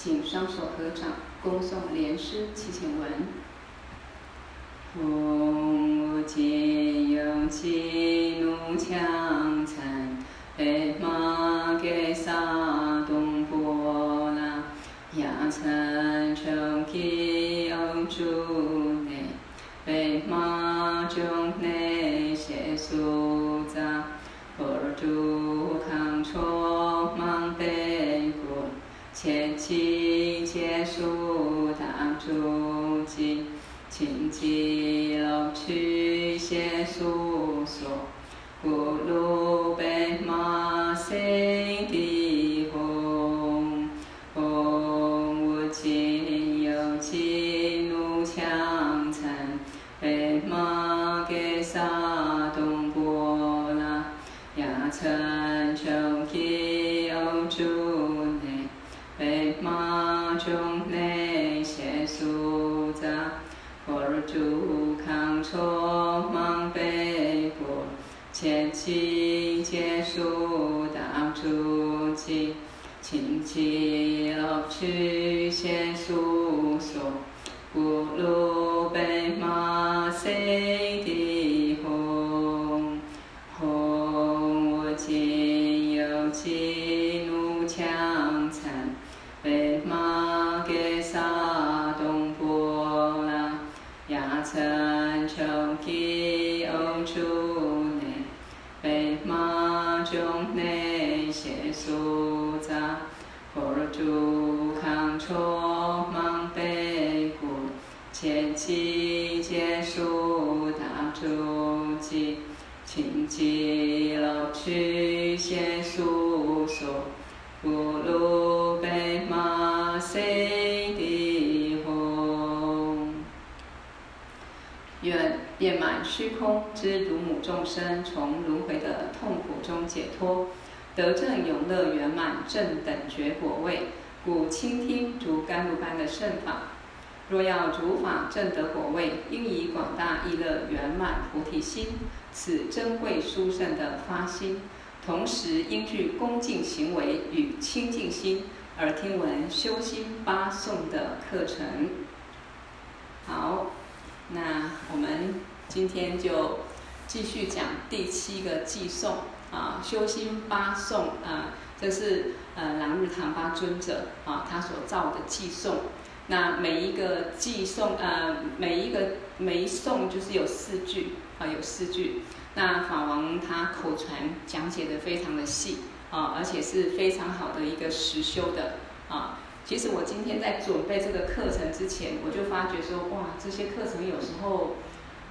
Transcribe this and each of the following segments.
请双手合掌，恭诵莲师祈请文。唵，我今有吉请吉乐趣请吉乐趣邪苏所，咕噜贝玛悉地愿遍满虚空之独母众生，从轮回的痛苦中解脱，得证永乐圆满正等觉果位。故倾听如甘露般的圣法。若要主法正得果位，应以广大意乐圆满菩提心，此珍贵殊胜的发心。同时应具恭敬行为与清净心，而听闻修心八颂的课程。好。那我们今天就继续讲第七个寄颂啊，修心八颂啊，这是呃朗日唐巴尊者啊他所造的寄颂。那每一个寄颂呃每一个每一颂就是有四句啊，有四句。那法王他口传讲解的非常的细啊，而且是非常好的一个实修的啊。其实我今天在准备这个课程之前，我就发觉说，哇，这些课程有时候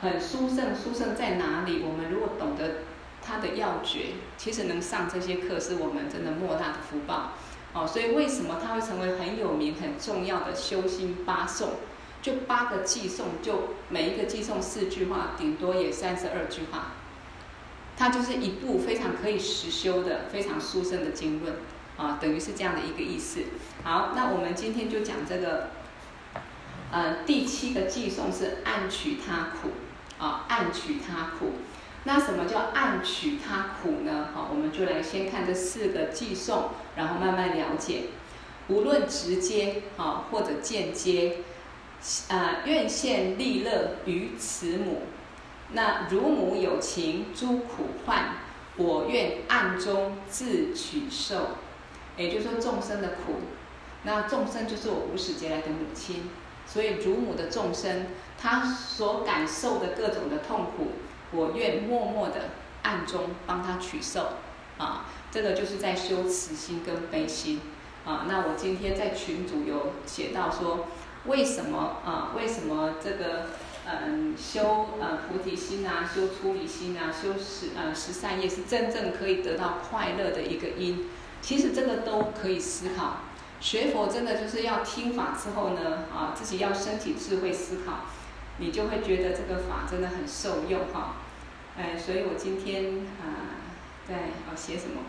很殊胜，殊胜在哪里？我们如果懂得它的要诀，其实能上这些课是我们真的莫大的福报。哦，所以为什么它会成为很有名、很重要的修心八颂？就八个偈颂，就每一个偈颂四句话，顶多也三十二句话。它就是一部非常可以实修的、非常殊胜的经论。啊，等于是这样的一个意思。好，那我们今天就讲这个，呃，第七个偈颂是暗取他苦，啊，暗取他苦。那什么叫暗取他苦呢？好，我们就来先看这四个偈颂，然后慢慢了解。无论直接啊或者间接，啊，愿现利乐于慈母。那乳母有情诸苦患，我愿暗中自取受。也就是说，众生的苦，那众生就是我无始劫来的母亲，所以乳母的众生，他所感受的各种的痛苦，我愿默默的暗中帮他取受，啊，这个就是在修慈心跟悲心，啊，那我今天在群组有写到说，为什么啊？为什么这个嗯修呃菩提心啊，修出离心啊，修十呃十善业是真正可以得到快乐的一个因。其实这个都可以思考，学佛真的就是要听法之后呢，啊，自己要升起智慧思考，你就会觉得这个法真的很受用哈。哎，所以我今天啊，在要写什么？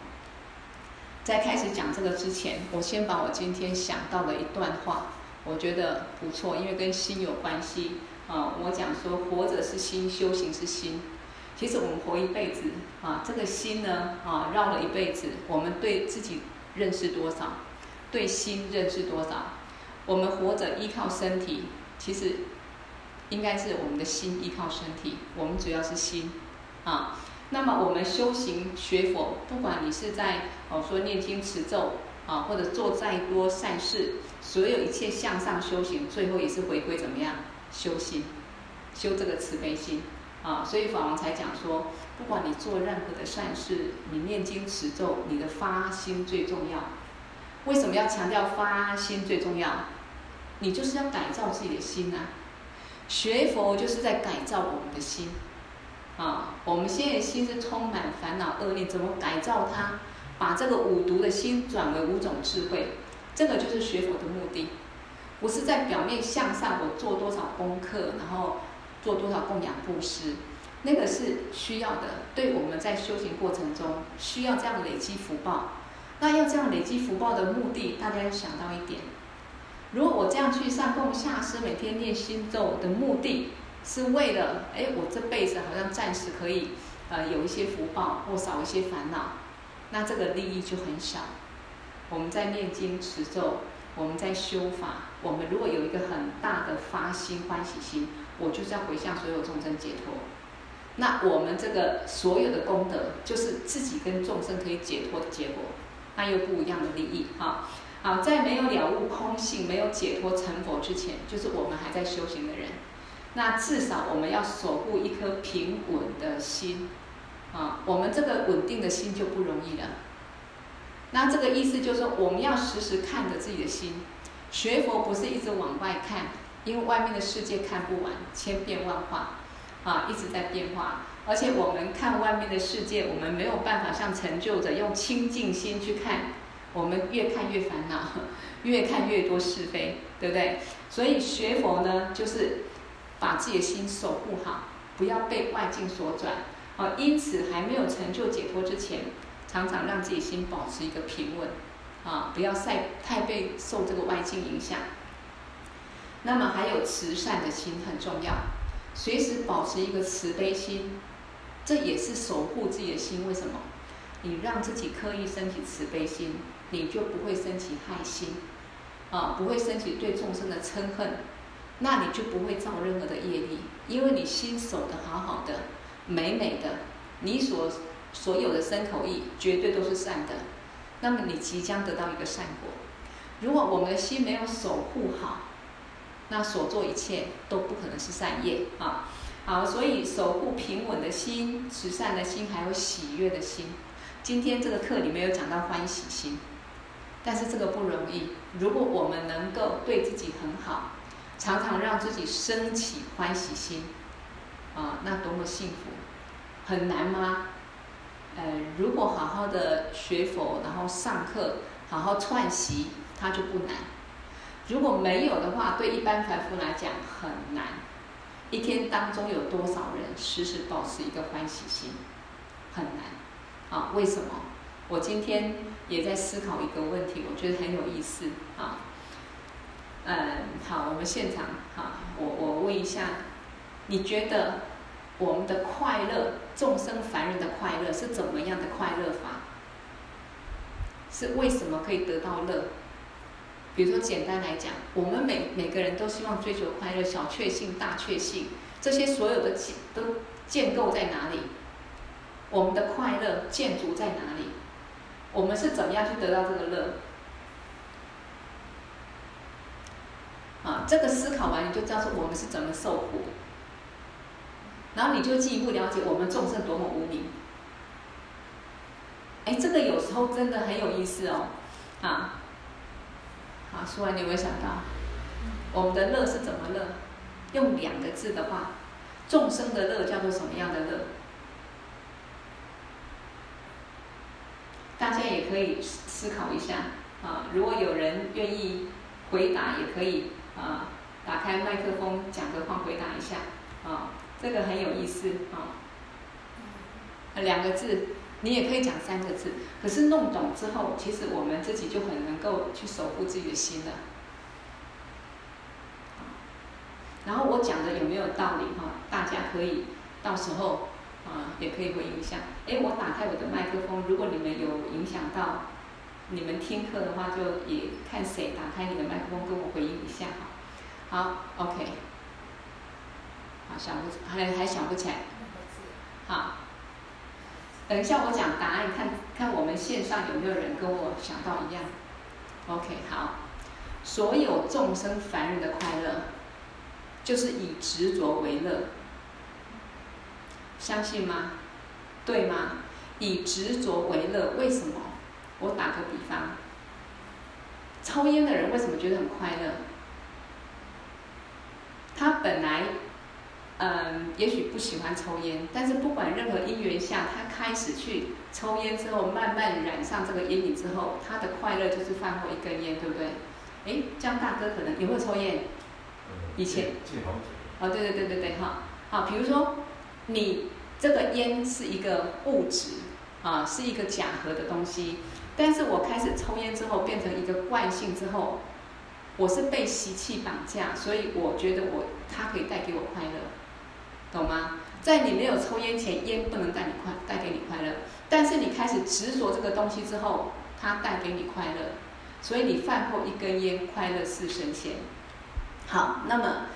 在开始讲这个之前，我先把我今天想到的一段话，我觉得不错，因为跟心有关系啊。我讲说，活着是心，修行是心。其实我们活一辈子啊，这个心呢啊绕了一辈子，我们对自己认识多少？对心认识多少？我们活着依靠身体，其实应该是我们的心依靠身体。我们主要是心啊。那么我们修行学佛，不管你是在哦说念经持咒啊，或者做再多善事，所有一切向上修行，最后也是回归怎么样？修心，修这个慈悲心啊。所以法王才讲说，不管你做任何的善事，你念经持咒，你的发心最重要。为什么要强调发心最重要？你就是要改造自己的心啊！学佛就是在改造我们的心啊！我们现在的心是充满烦恼恶念，怎么改造它？把这个五毒的心转为五种智慧，这个就是学佛的目的。不是在表面向上，我做多少功课，然后做多少供养布施，那个是需要的。对我们在修行过程中需要这样累积福报。那要这样累积福报的目的，大家要想到一点。如果我这样去上供下施，每天念心咒的目的是为了，哎，我这辈子好像暂时可以，呃，有一些福报或少一些烦恼，那这个利益就很小。我们在念经持咒，我们在修法，我们如果有一个很大的发心欢喜心，我就是要回向所有众生解脱。那我们这个所有的功德，就是自己跟众生可以解脱的结果，那又不一样的利益哈。好，在没有了悟空性、没有解脱成佛之前，就是我们还在修行的人。那至少我们要守护一颗平稳的心，啊，我们这个稳定的心就不容易了。那这个意思就是说，我们要时时看着自己的心。学佛不是一直往外看，因为外面的世界看不完，千变万化，啊，一直在变化。而且我们看外面的世界，我们没有办法像成就者用清净心去看。我们越看越烦恼，越看越多是非，对不对？所以学佛呢，就是把自己的心守护好，不要被外境所转。啊，因此还没有成就解脱之前，常常让自己心保持一个平稳，啊，不要太太被受这个外境影响。那么还有慈善的心很重要，随时保持一个慈悲心，这也是守护自己的心。为什么？你让自己刻意升起慈悲心。你就不会升起害心，啊，不会升起对众生的嗔恨，那你就不会造任何的业力，因为你心守得好好的，美美的，你所所有的身口意绝对都是善的，那么你即将得到一个善果。如果我们的心没有守护好，那所做一切都不可能是善业啊。好，所以守护平稳的心、慈善的心，还有喜悦的心。今天这个课里面有讲到欢喜心。但是这个不容易。如果我们能够对自己很好，常常让自己升起欢喜心，啊，那多么幸福！很难吗？呃，如果好好的学佛，然后上课，好好串习，它就不难。如果没有的话，对一般凡夫来讲很难。一天当中有多少人时时保持一个欢喜心？很难。啊，为什么？我今天也在思考一个问题，我觉得很有意思啊。嗯，好，我们现场哈，我我问一下，你觉得我们的快乐，众生凡人的快乐是怎么样的快乐法？是为什么可以得到乐？比如说，简单来讲，我们每每个人都希望追求快乐，小确幸、大确幸，这些所有的建都建构在哪里？我们的快乐建筑在哪里？我们是怎么样去得到这个乐？啊，这个思考完，你就知道说我们是怎么受苦，然后你就进一步了解我们众生多么无明。哎，这个有时候真的很有意思哦，啊，好，说完你有没有想到，我们的乐是怎么乐？用两个字的话，众生的乐叫做什么样的乐？大家也可以思考一下。啊，如果有人愿意回答，也可以啊，打开麦克风讲个话回答一下。啊，这个很有意思啊。两个字，你也可以讲三个字，可是弄懂之后，其实我们自己就很能够去守护自己的心了。然后我讲的有没有道理哈？大家可以到时候。啊，也可以回应一下。哎，我打开我的麦克风，如果你们有影响到你们听课的话，就也看谁打开你的麦克风跟我回应一下哈。好，OK。好，想不还还想不起来。好，等一下我讲答案，看看我们线上有没有人跟我想到一样。OK，好。所有众生凡人的快乐，就是以执着为乐。相信吗？对吗？以执着为乐，为什么？我打个比方，抽烟的人为什么觉得很快乐？他本来，嗯，也许不喜欢抽烟，但是不管任何因缘下，他开始去抽烟之后，慢慢染上这个烟瘾之后，他的快乐就是饭后一根烟，对不对？哎，江大哥可能有没有抽烟？以前。哦，对对对对对，哈，好，比如说你这个烟是一个物质啊，是一个假合的东西，但是我开始抽烟之后，变成一个惯性之后，我是被习气绑架，所以我觉得我它可以带给我快乐，懂吗？在你没有抽烟前，烟不能带你快带给你快乐，但是你开始执着这个东西之后，它带给你快乐，所以你饭后一根烟，快乐似神仙。好，那么。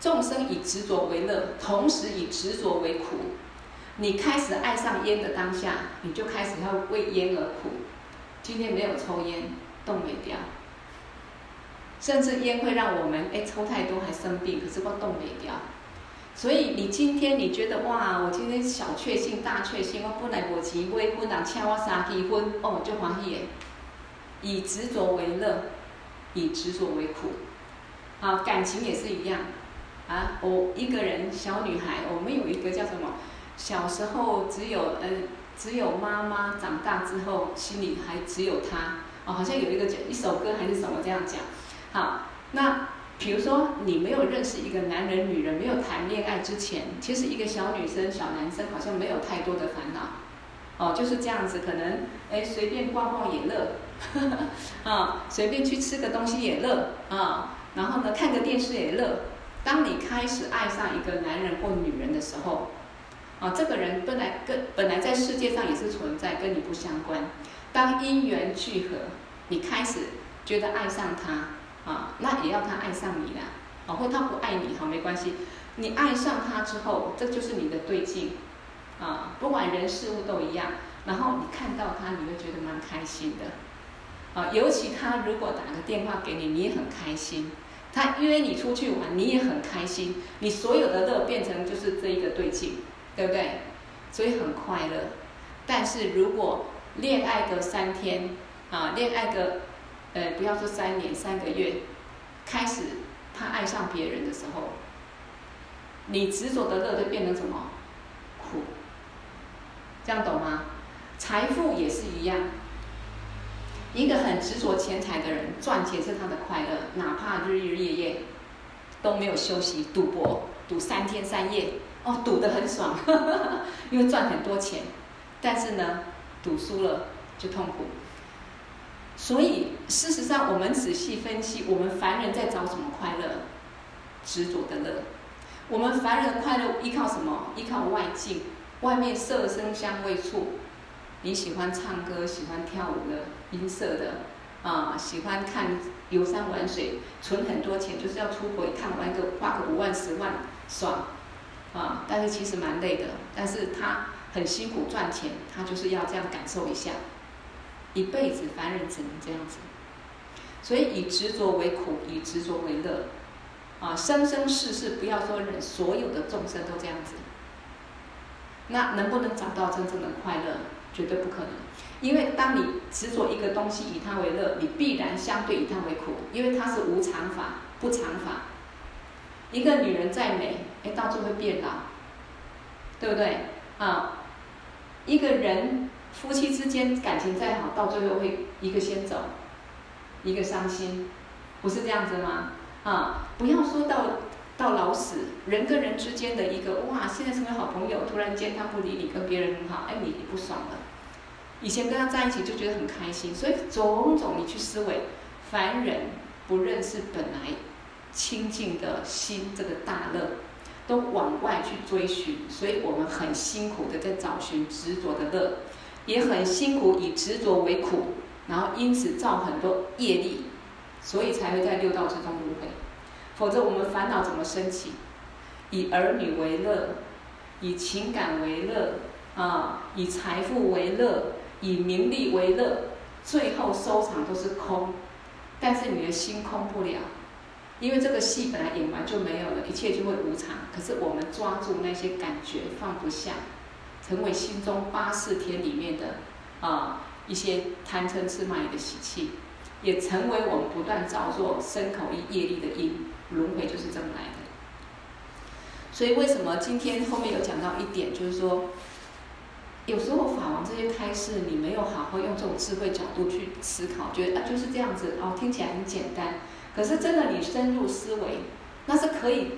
众生以执着为乐，同时以执着为苦。你开始爱上烟的当下，你就开始要为烟而苦。今天没有抽烟，冻没掉。甚至烟会让我们哎抽太多还生病，可是我冻未条。所以你今天你觉得哇，我今天小确幸大确幸，我本来无钱买婚，人请我三支婚，哦就欢喜耶。以执着为乐，以执着为苦。好，感情也是一样。啊，我一个人小女孩，我们有一个叫什么？小时候只有呃，只有妈妈，长大之后心里还只有她。哦，好像有一个叫一首歌还是什么这样讲。好，那比如说你没有认识一个男人、女人，没有谈恋爱之前，其实一个小女生、小男生好像没有太多的烦恼。哦，就是这样子，可能哎随便逛逛也乐，啊，随便去吃个东西也乐啊，然后呢看个电视也乐。当你开始爱上一个男人或女人的时候，啊，这个人本来跟本来在世界上也是存在，跟你不相关。当因缘聚合，你开始觉得爱上他，啊，那也要他爱上你啦，啊，或他不爱你，好，没关系。你爱上他之后，这就是你的对境，啊，不管人事物都一样。然后你看到他，你会觉得蛮开心的，啊，尤其他如果打个电话给你，你也很开心。他约你出去玩，你也很开心，你所有的乐变成就是这一个对境，对不对？所以很快乐。但是如果恋爱个三天，啊，恋爱个，呃，不要说三年三个月，开始他爱上别人的时候，你执着的乐就变成什么？苦。这样懂吗？财富也是一样。一个很执着钱财的人，赚钱是他的快乐，哪怕日日夜夜都没有休息，赌博赌三天三夜，哦，赌得很爽，呵呵，因为赚很多钱。但是呢，赌输了就痛苦。所以事实上，我们仔细分析，我们凡人在找什么快乐？执着的乐。我们凡人的快乐依靠什么？依靠外境，外面色声香味触。你喜欢唱歌，喜欢跳舞的，音色的，啊，喜欢看游山玩水，存很多钱，就是要出国一趟，玩个花个五万十万，爽，啊，但是其实蛮累的，但是他很辛苦赚钱，他就是要这样感受一下，一辈子凡人只能这样子，所以以执着为苦，以执着为乐，啊，生生世世不要说人，所有的众生都这样子，那能不能找到真正的快乐？绝对不可能，因为当你执着一个东西以它为乐，你必然相对以它为苦，因为它是无常法、不常法。一个女人再美，哎，到最后会变老，对不对？啊，一个人夫妻之间感情再好，到最后会一个先走，一个伤心，不是这样子吗？啊，不要说到到老死，人跟人之间的一个哇，现在成为好朋友，突然间他不理你，跟别人很好，哎，你不爽了。以前跟他在一起就觉得很开心，所以种种你去思维，凡人不认识本来清净的心这个大乐，都往外去追寻，所以我们很辛苦的在找寻执着的乐，也很辛苦以执着为苦，然后因此造很多业力，所以才会在六道之中轮回。否则我们烦恼怎么升起？以儿女为乐，以情感为乐，啊，以财富为乐，以名利为乐，最后收场都是空。但是你的心空不了，因为这个戏本来演完就没有了，一切就会无常。可是我们抓住那些感觉放不下，成为心中八识田里面的啊一些贪嗔痴慢疑的习气，也成为我们不断造作身口意业力的因。轮回就是这么来的。所以为什么今天后面有讲到一点，就是说，有时候法王这些开示，你没有好好用这种智慧角度去思考，觉得啊就是这样子哦，听起来很简单。可是真的你深入思维，那是可以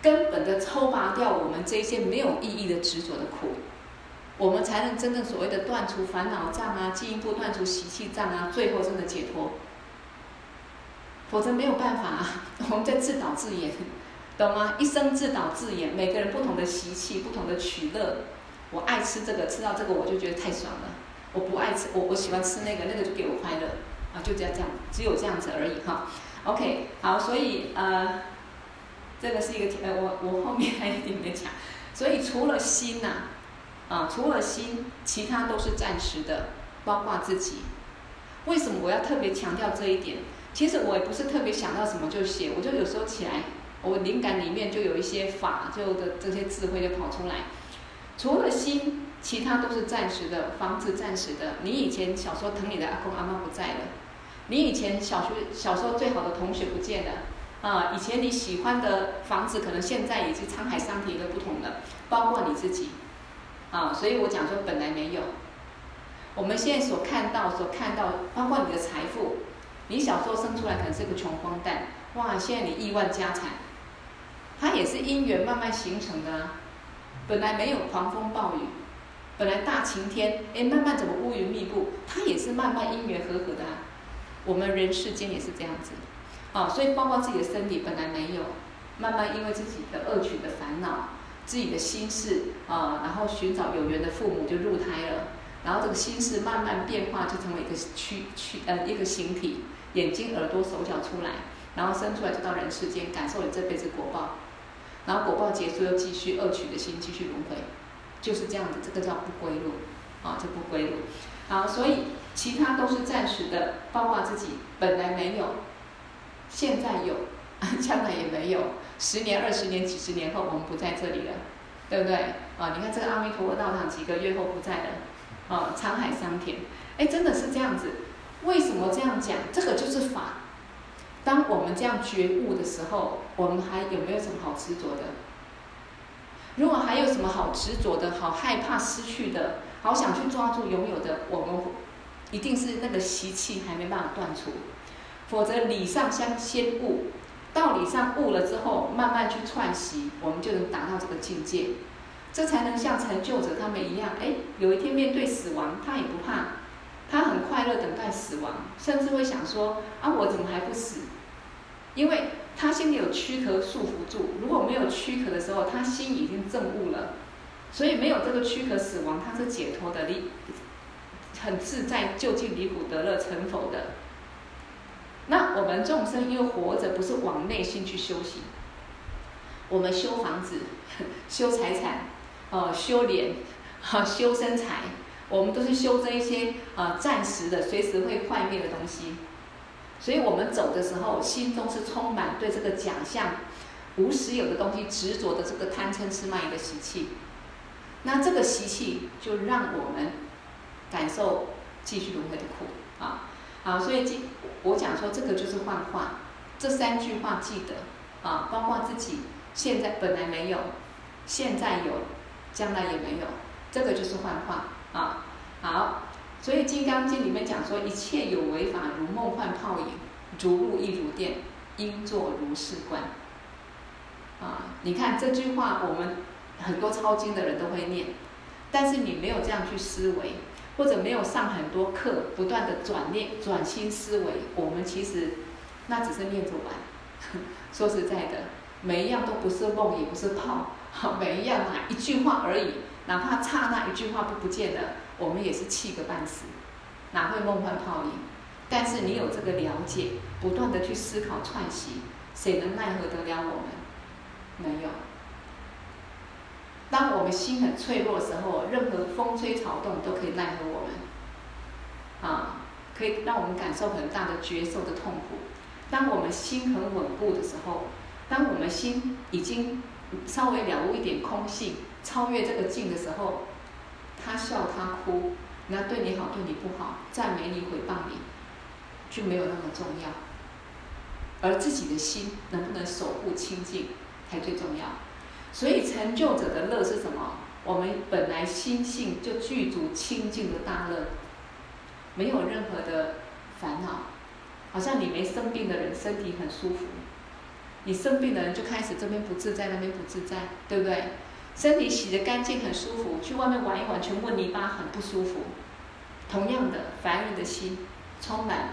根本的抽拔掉我们这些没有意义的执着的苦，我们才能真正所谓的断除烦恼障啊，进一步断除习气障啊，最后真的解脱。否则没有办法啊，我们在自导自演。懂吗？一生自导自演，每个人不同的习气，不同的取乐。我爱吃这个，吃到这个我就觉得太爽了。我不爱吃，我我喜欢吃那个，那个就给我快乐啊，就这样这样，只有这样子而已哈。OK，好，所以呃，这个是一个呃，我我后面还有一点没讲。所以除了心呐，啊，啊除了心，其他都是暂时的，包括自己。为什么我要特别强调这一点？其实我也不是特别想到什么就写，我就有时候起来。我灵感里面就有一些法，就的这些智慧就跑出来。除了心，其他都是暂时的，房子暂时的。你以前小时候疼你的阿公阿妈不在了，你以前小学小时候最好的同学不见了，啊，以前你喜欢的房子可能现在已经沧海桑田都不同了，包括你自己，啊，所以我讲说本来没有。我们现在所看到所看到，包括你的财富，你小时候生出来可能是个穷光蛋，哇，现在你亿万家产。它也是因缘慢慢形成的啊，本来没有狂风暴雨，本来大晴天，哎，慢慢怎么乌云密布？它也是慢慢因缘和合的啊。我们人世间也是这样子，啊，所以包括自己的身体本来没有，慢慢因为自己的恶取的烦恼，自己的心事啊，然后寻找有缘的父母就入胎了，然后这个心事慢慢变化，就成为一个躯躯呃一个形体，眼睛、耳朵、手脚出来，然后生出来就到人世间，感受你这辈子果报。然后果报结束，又继续恶取的心继续轮回，就是这样子，这个叫不归路，啊，这不归路。好，所以其他都是暂时的，包括自己本来没有，现在有，将来也没有。十年、二十年、几十年后，我们不在这里了，对不对？啊，你看这个阿弥陀佛道场几个月后不在了，啊，沧海桑田，哎，真的是这样子。为什么这样讲？这个就是法。当我们这样觉悟的时候，我们还有没有什么好执着的？如果还有什么好执着的、好害怕失去的、好想去抓住拥有的，我们一定是那个习气还没办法断除。否则理上相先悟，道理上悟了之后，慢慢去串习，我们就能达到这个境界。这才能像成就者他们一样，哎，有一天面对死亡，他也不怕。他很快乐等待死亡，甚至会想说：啊，我怎么还不死？因为他心里有躯壳束缚住，如果没有躯壳的时候，他心已经证悟了，所以没有这个躯壳死亡，他是解脱的，离很自在，就近离苦得乐成佛的。那我们众生因为活着，不是往内心去修行，我们修房子、修财产、哦，修脸、哈，修身材。我们都是修这一些、呃、暂时的、随时会坏灭的东西，所以我们走的时候，心中是充满对这个假象、无实有的东西执着的这个贪嗔痴慢疑的习气。那这个习气就让我们感受继续轮回的苦啊！好，所以今我讲说这个就是幻化，这三句话记得啊，包括自己现在本来没有，现在有，将来也没有，这个就是幻化。啊，好，所以《金刚经》里面讲说，一切有为法，如梦幻泡影，如露亦如电，应作如是观。啊，你看这句话，我们很多抄经的人都会念，但是你没有这样去思维，或者没有上很多课，不断的转念、转新思维，我们其实那只是念着玩。说实在的，每一样都不是梦，也不是泡，每一样哪一句话而已。哪怕刹那一句话都不见了，我们也是气个半死，哪会梦幻泡影？但是你有这个了解，不断的去思考串习，谁能奈何得了我们？没有。当我们心很脆弱的时候，任何风吹草动都可以奈何我们，啊，可以让我们感受很大的觉受的痛苦。当我们心很稳固的时候，当我们心已经稍微了悟一点空性，超越这个境的时候，他笑他哭，那对你好对你不好，赞美你毁谤你，就没有那么重要。而自己的心能不能守护清净才最重要。所以成就者的乐是什么？我们本来心性就具足清净的大乐，没有任何的烦恼。好像你没生病的人，身体很舒服；你生病的人就开始这边不自在，那边不自在，对不对？身体洗得干净很舒服，去外面玩一玩，全部泥巴很不舒服。同样的，凡人的心充满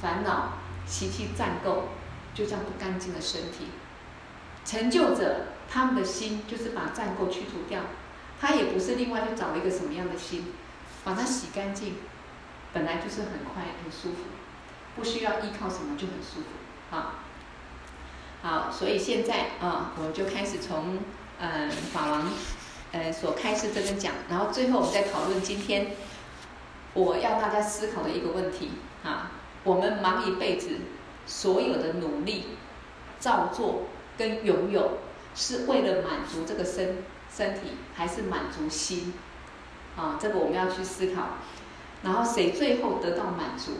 烦恼、习气占垢，就这样不干净的身体。成就者他们的心就是把战垢去除掉，他也不是另外去找一个什么样的心，把它洗干净，本来就是很快很舒服。不需要依靠什么就很舒服，啊，好，所以现在啊，我们就开始从嗯法王呃所开示这边讲，然后最后我们再讨论今天我要大家思考的一个问题啊，我们忙一辈子所有的努力、造作跟拥有，是为了满足这个身身体，还是满足心？啊，这个我们要去思考，然后谁最后得到满足？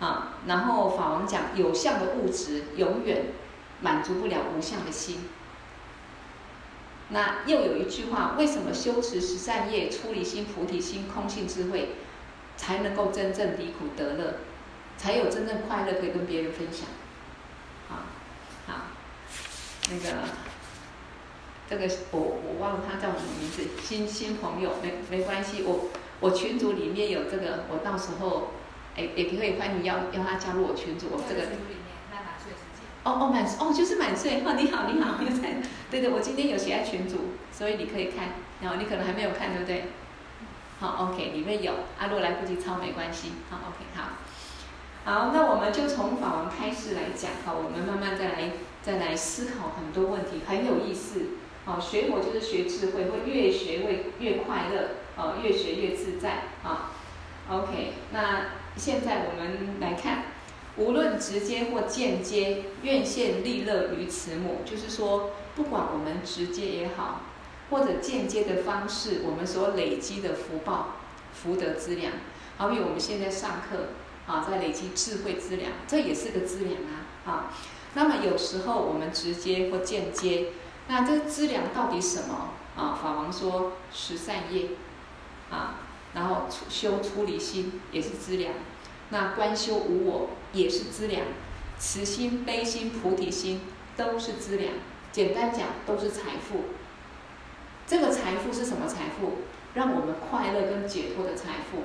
啊，然后法王讲，有相的物质永远满足不了无相的心。那又有一句话，为什么修持十善业、出离心、菩提心、空性智慧，才能够真正离苦得乐，才有真正快乐可以跟别人分享？那个，这个我我忘了他叫什么名字，新新朋友没没关系，我我群组里面有这个，我到时候。哎，也可以欢迎邀邀他加入我群组。我这个哦哦满哦就是满岁哦，你好你好，你在对对，我今天有写在群组，所以你可以看。然后你可能还没有看，对不对？好，OK，里面有。啊，如果来不及抄没关系。好，OK，好。好，那我们就从法王开始来讲。好，我们慢慢再来再来思考很多问题，很有意思。好，学佛就是学智慧，会越学会越快乐，哦，越学越自在。啊，OK，那。现在我们来看，无论直接或间接，愿现利乐于慈母。就是说，不管我们直接也好，或者间接的方式，我们所累积的福报、福德资粮，好比我们现在上课啊，在累积智慧资粮，这也是个资粮啊啊。那么有时候我们直接或间接，那这个资粮到底什么啊？法王说十善业啊。然后修出离心也是资粮，那观修无我也是资粮，慈心、悲心、菩提心都是资粮。简单讲，都是财富。这个财富是什么财富？让我们快乐跟解脱的财富。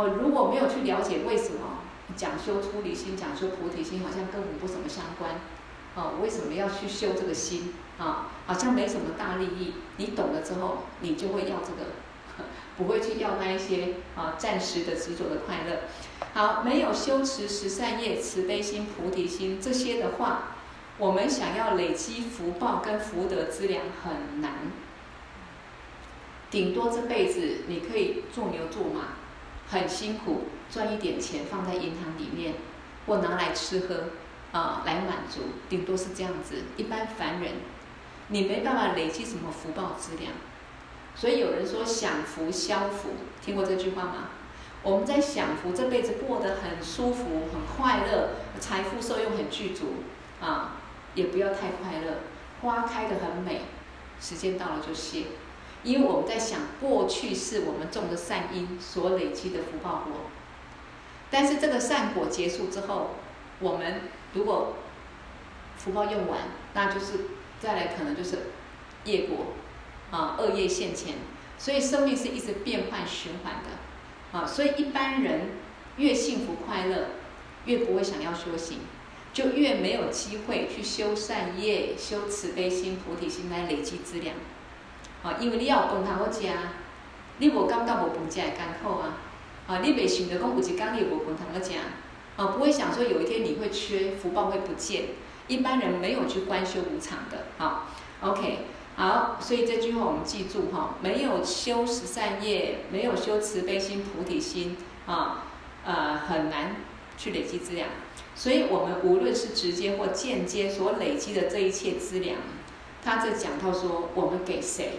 哦，如果没有去了解为什么讲修出离心、讲修菩提心，好像跟我们不怎么相关。哦，为什么要去修这个心？啊，好像没什么大利益。你懂了之后，你就会要这个。不会去要那一些啊暂时的执着的快乐。好，没有修持十善业、慈悲心、菩提心这些的话，我们想要累积福报跟福德资粮很难。顶多这辈子你可以做牛做马，很辛苦赚一点钱放在银行里面，或拿来吃喝啊来满足，顶多是这样子。一般凡人，你没办法累积什么福报资粮。所以有人说享福消福，听过这句话吗？我们在享福，这辈子过得很舒服、很快乐，财富受用很具足啊，也不要太快乐。花开得很美，时间到了就谢，因为我们在想过去是我们种的善因所累积的福报果。但是这个善果结束之后，我们如果福报用完，那就是再来可能就是业果。啊，恶业现前，所以生命是一直变换循环的，啊，所以一般人越幸福快乐，越不会想要修行，就越没有机会去修善业、修慈悲心、菩提心来累积资粮，啊，因为你要供他我家，你无感觉无饭食会艰苦啊，啊，你袂想着讲有一天你无饭通个食，啊，不会想说有一天你会缺，福报会不见。一般人没有去观修无常的，好，OK，好，所以这句话我们记住哈，没有修十善业，没有修慈悲心、菩提心啊，呃，很难去累积资粮。所以我们无论是直接或间接所累积的这一切资粮，他这讲到说，我们给谁？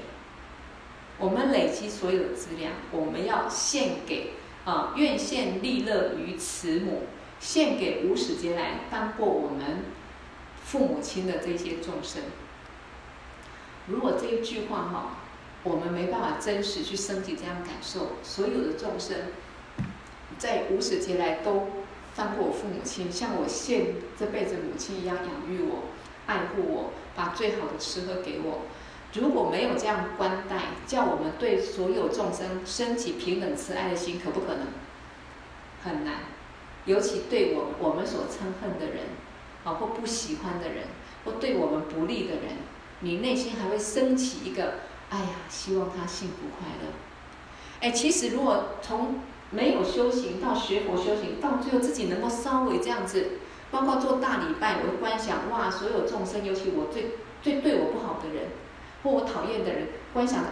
我们累积所有的资粮，我们要献给啊，愿献利乐于慈母，献给无始劫来当过我们。父母亲的这些众生，如果这一句话哈，我们没办法真实去升起这样感受，所有的众生在无始劫来都当过我父母亲，像我现这辈子母亲一样养育我、爱护我，把最好的吃喝给我。如果没有这样关待，叫我们对所有众生升起平等慈爱的心，可不可能？很难，尤其对我我们所憎恨的人。啊，或不喜欢的人，或对我们不利的人，你内心还会升起一个，哎呀，希望他幸福快乐。哎，其实如果从没有修行到学佛修行，到最后自己能够稍微这样子，包括做大礼拜，我会观想哇，所有众生，尤其我最最对我不好的人，或我讨厌的人，观想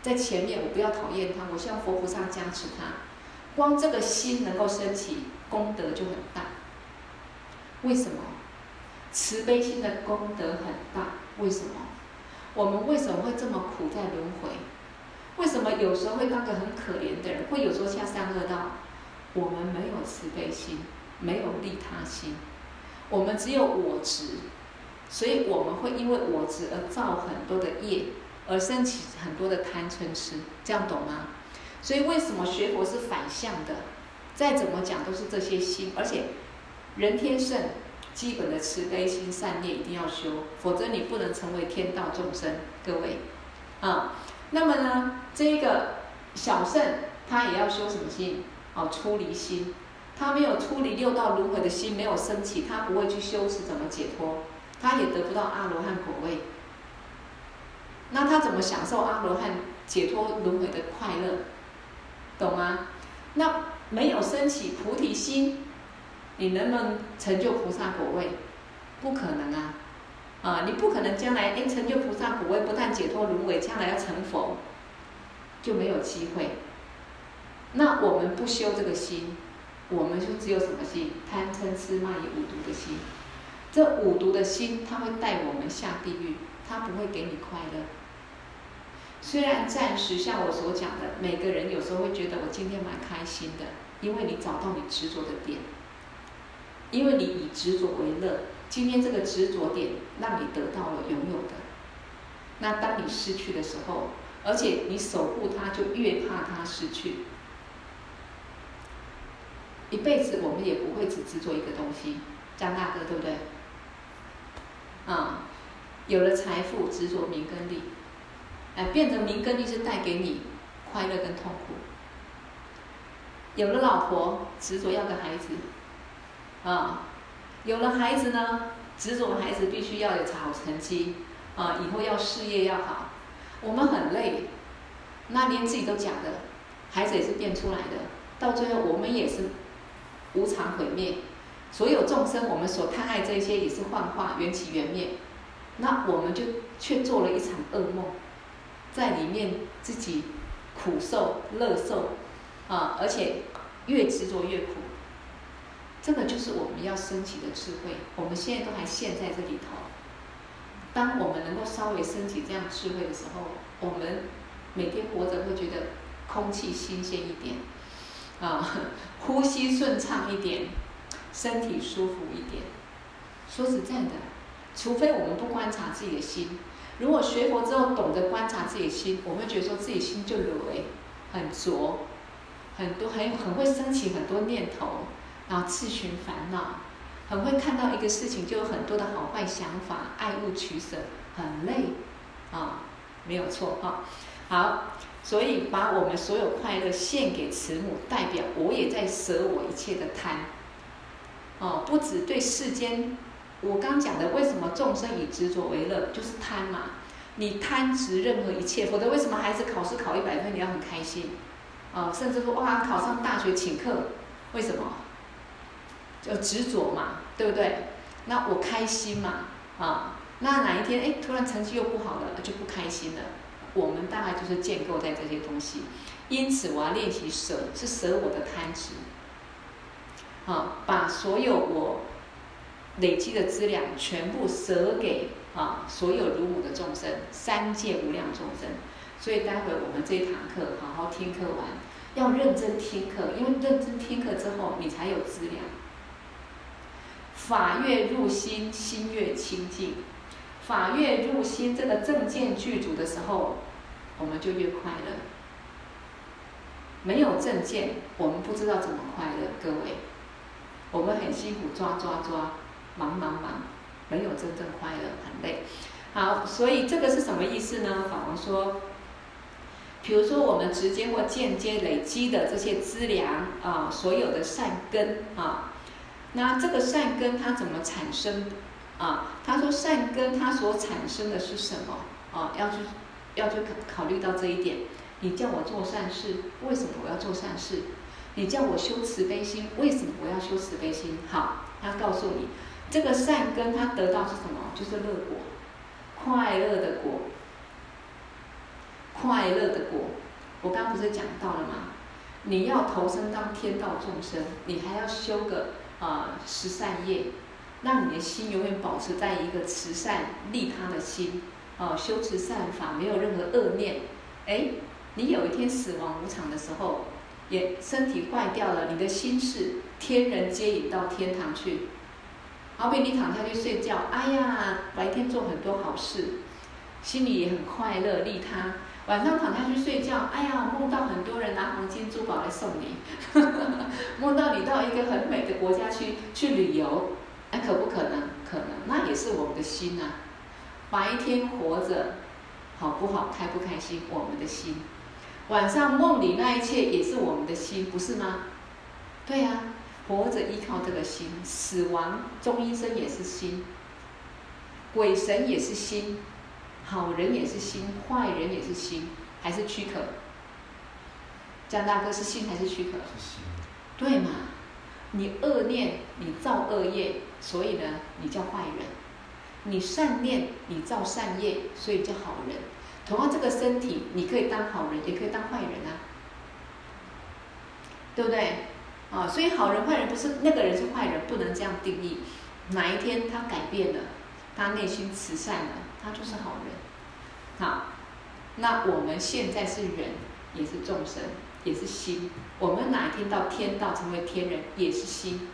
在前面，我不要讨厌他，我希望佛菩萨加持他，光这个心能够升起，功德就很大。为什么？慈悲心的功德很大，为什么？我们为什么会这么苦在轮回？为什么有时候会当个很可怜的人，会有时候下三恶道？我们没有慈悲心，没有利他心，我们只有我执，所以我们会因为我执而造很多的业，而生起很多的贪嗔痴，这样懂吗？所以为什么学佛是反向的？再怎么讲都是这些心，而且人天圣。基本的慈悲心、善业一定要修，否则你不能成为天道众生。各位，啊，那么呢，这个小圣他也要修什么心？哦，出离心。他没有出离六道轮回的心没有升起，他不会去修持怎么解脱，他也得不到阿罗汉果位。那他怎么享受阿罗汉解脱轮回的快乐？懂吗？那没有升起菩提心。你能不能成就菩萨果位？不可能啊！啊，你不可能将来哎成就菩萨果位，不但解脱轮回，将来要成佛，就没有机会。那我们不修这个心，我们就只有什么心？贪嗔痴慢疑五毒的心。这五毒的心，它会带我们下地狱，它不会给你快乐。虽然暂时像我所讲的，每个人有时候会觉得我今天蛮开心的，因为你找到你执着的点。因为你以执着为乐，今天这个执着点让你得到了拥有的。那当你失去的时候，而且你守护它，就越怕它失去。一辈子我们也不会只执着一个东西，张大哥对不对？啊，有了财富执着名跟利，哎，变成名跟利是带给你快乐跟痛苦。有了老婆执着要个孩子。啊，有了孩子呢，执着孩子必须要有好成绩，啊，以后要事业要好。我们很累，那连自己都假的，孩子也是变出来的，到最后我们也是无常毁灭。所有众生，我们所贪爱这些也是幻化，缘起缘灭。那我们就却做了一场噩梦，在里面自己苦受、乐受，啊，而且越执着越苦。这个就是我们要升起的智慧，我们现在都还陷在这里头。当我们能够稍微升起这样智慧的时候，我们每天活着会觉得空气新鲜一点，啊，呼吸顺畅一点，身体舒服一点。说实在的，除非我们不观察自己的心，如果学佛之后懂得观察自己的心，我们会觉得说自己心就累，很浊，很多很很会升起很多念头。然后自寻烦恼，很会看到一个事情就有很多的好坏想法，爱物取舍，很累，啊，没有错哈。好，所以把我们所有快乐献给慈母，代表我也在舍我一切的贪。哦，不止对世间，我刚讲的为什么众生以执着为乐，就是贪嘛。你贪执任何一切，否则为什么孩子考试考一百分你要很开心？啊、甚至说哇考上大学请客，为什么？就执着嘛，对不对？那我开心嘛，啊，那哪一天哎突然成绩又不好了，就不开心了。我们大概就是建构在这些东西，因此我要练习舍，是舍我的贪执。啊，把所有我累积的资粮全部舍给啊所有如母的众生，三界无量众生。所以待会我们这堂课好好听课完，要认真听课，因为认真听课之后，你才有资粮。法越入心，心越清净。法越入心，这个正见具足的时候，我们就越快乐。没有正见，我们不知道怎么快乐，各位。我们很辛苦抓抓抓，忙忙忙，没有真正快乐，很累。好，所以这个是什么意思呢？法王说，比如说我们直接或间接累积的这些资粮啊，所有的善根啊，那这个善根它怎么产生啊？他说善根它所产生的是什么？啊，要去要去考考虑到这一点。你叫我做善事，为什么我要做善事？你叫我修慈悲心，为什么我要修慈悲心？好，他告诉你，这个善根他得到是什么？就是乐果，快乐的果，快乐的果。我刚不是讲到了吗？你要投身当天道众生，你还要修个啊、呃、十善业，让你的心永远保持在一个慈善利他的心，哦、修持善法，没有任何恶念。哎，你有一天死亡无常的时候。也身体坏掉了，你的心是天人皆引到天堂去。好比你躺下去睡觉，哎呀，白天做很多好事，心里也很快乐利他。晚上躺下去睡觉，哎呀，梦到很多人拿黄金珠宝来送你，梦到你到一个很美的国家去去旅游，那可不可能？可能，那也是我们的心呐、啊。白天活着，好不好？开不开心？我们的心。晚上梦里那一切也是我们的心，不是吗？对呀、啊，活着依靠这个心，死亡终阴身也是心，鬼神也是心，好人也是心，坏人也是心，还是躯壳？江大哥是心还是躯壳？是心。对嘛？你恶念，你造恶业，所以呢，你叫坏人；你善念，你造善业，所以叫好人。同样，这个身体你可以当好人，也可以当坏人啊，对不对？啊，所以好人坏人不是那个人是坏人，不能这样定义。哪一天他改变了，他内心慈善了，他就是好人。好，那我们现在是人，也是众生，也是心。我们哪一天到天道成为天人，也是心。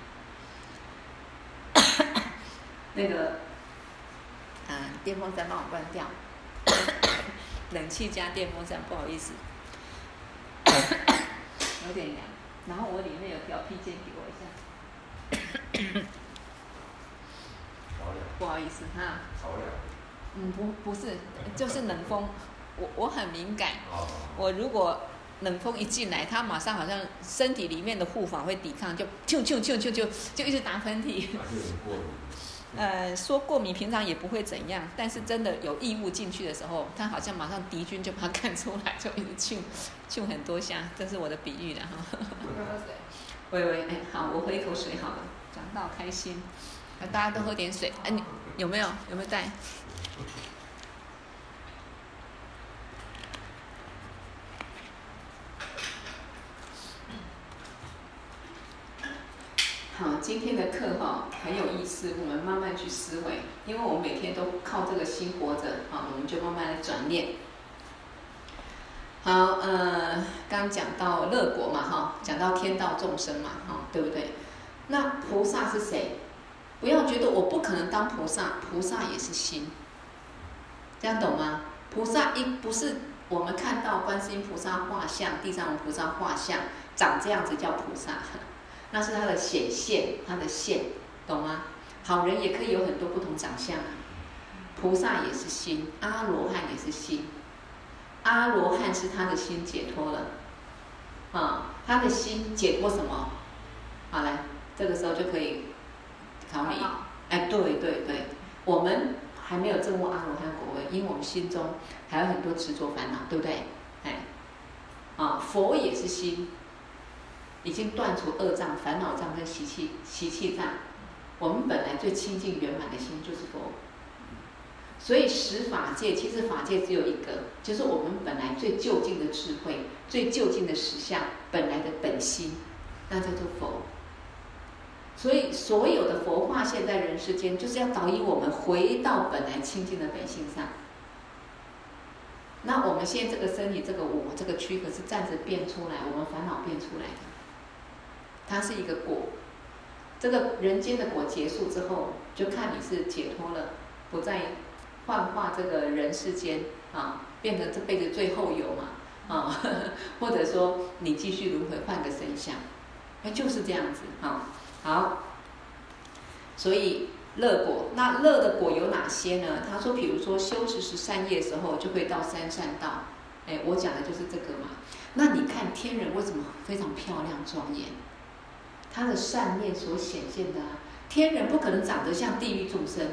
那个，嗯，电风扇帮我关掉。冷气加电风扇，不好意思，有点凉。然后我里面有条披肩，给我一下。不好意思哈。嗯，不不是，就是冷风。我我很敏感。我如果冷风一进来，它马上好像身体里面的护法会抵抗，就啾啾啾啾啾，就一直打喷嚏。呃，说过敏平常也不会怎样，但是真的有异物进去的时候，他好像马上敌军就把它 赶出来，就一直呛呛很多下，这是我的比喻了哈。喝水。喂喂，哎，好，我喝一口水好了。讲到开心，大家都喝点水。哎，你有没有有没有带？好，今天的课哈很有意思，我们慢慢去思维，因为我们每天都靠这个心活着，好，我们就慢慢的转念。好，呃，刚讲到乐果嘛，哈，讲到天道众生嘛，哈，对不对？那菩萨是谁？不要觉得我不可能当菩萨，菩萨也是心，这样懂吗？菩萨一不是我们看到观世音菩萨画像、地藏菩萨画像长这样子叫菩萨。那是他的显现，他的现，懂吗？好人也可以有很多不同长相啊。菩萨也是心，阿罗汉也是心。阿罗汉是他的心解脱了，啊，他的心解脱什么？好来，这个时候就可以考你。哎，对对对，我们还没有证悟阿罗汉果位，因为我们心中还有很多执着烦恼，对不对？哎，啊，佛也是心，已经断除恶障、烦恼障跟习气习气障。我们本来最清净圆满的心就是佛。所以十法界其实法界只有一个，就是我们本来最究竟的智慧、最究竟的实相，本来的本心，那叫做佛。所以所有的佛化现在人世间，就是要导引我们回到本来清净的本性上。那我们现在这个身体、这个我、这个躯壳是暂时变出来，我们烦恼变出来的，它是一个果。这个人间的果结束之后，就看你是解脱了，不再。幻化这个人世间啊，变成这辈子最后有嘛啊，或者说你继续轮回换个身相，那，就是这样子啊。好，所以乐果，那乐的果有哪些呢？他说，比如说修持十善业时候，就会到三善道。哎，我讲的就是这个嘛。那你看天人为什么非常漂亮庄严？他的善念所显现的啊，天人不可能长得像地狱众生。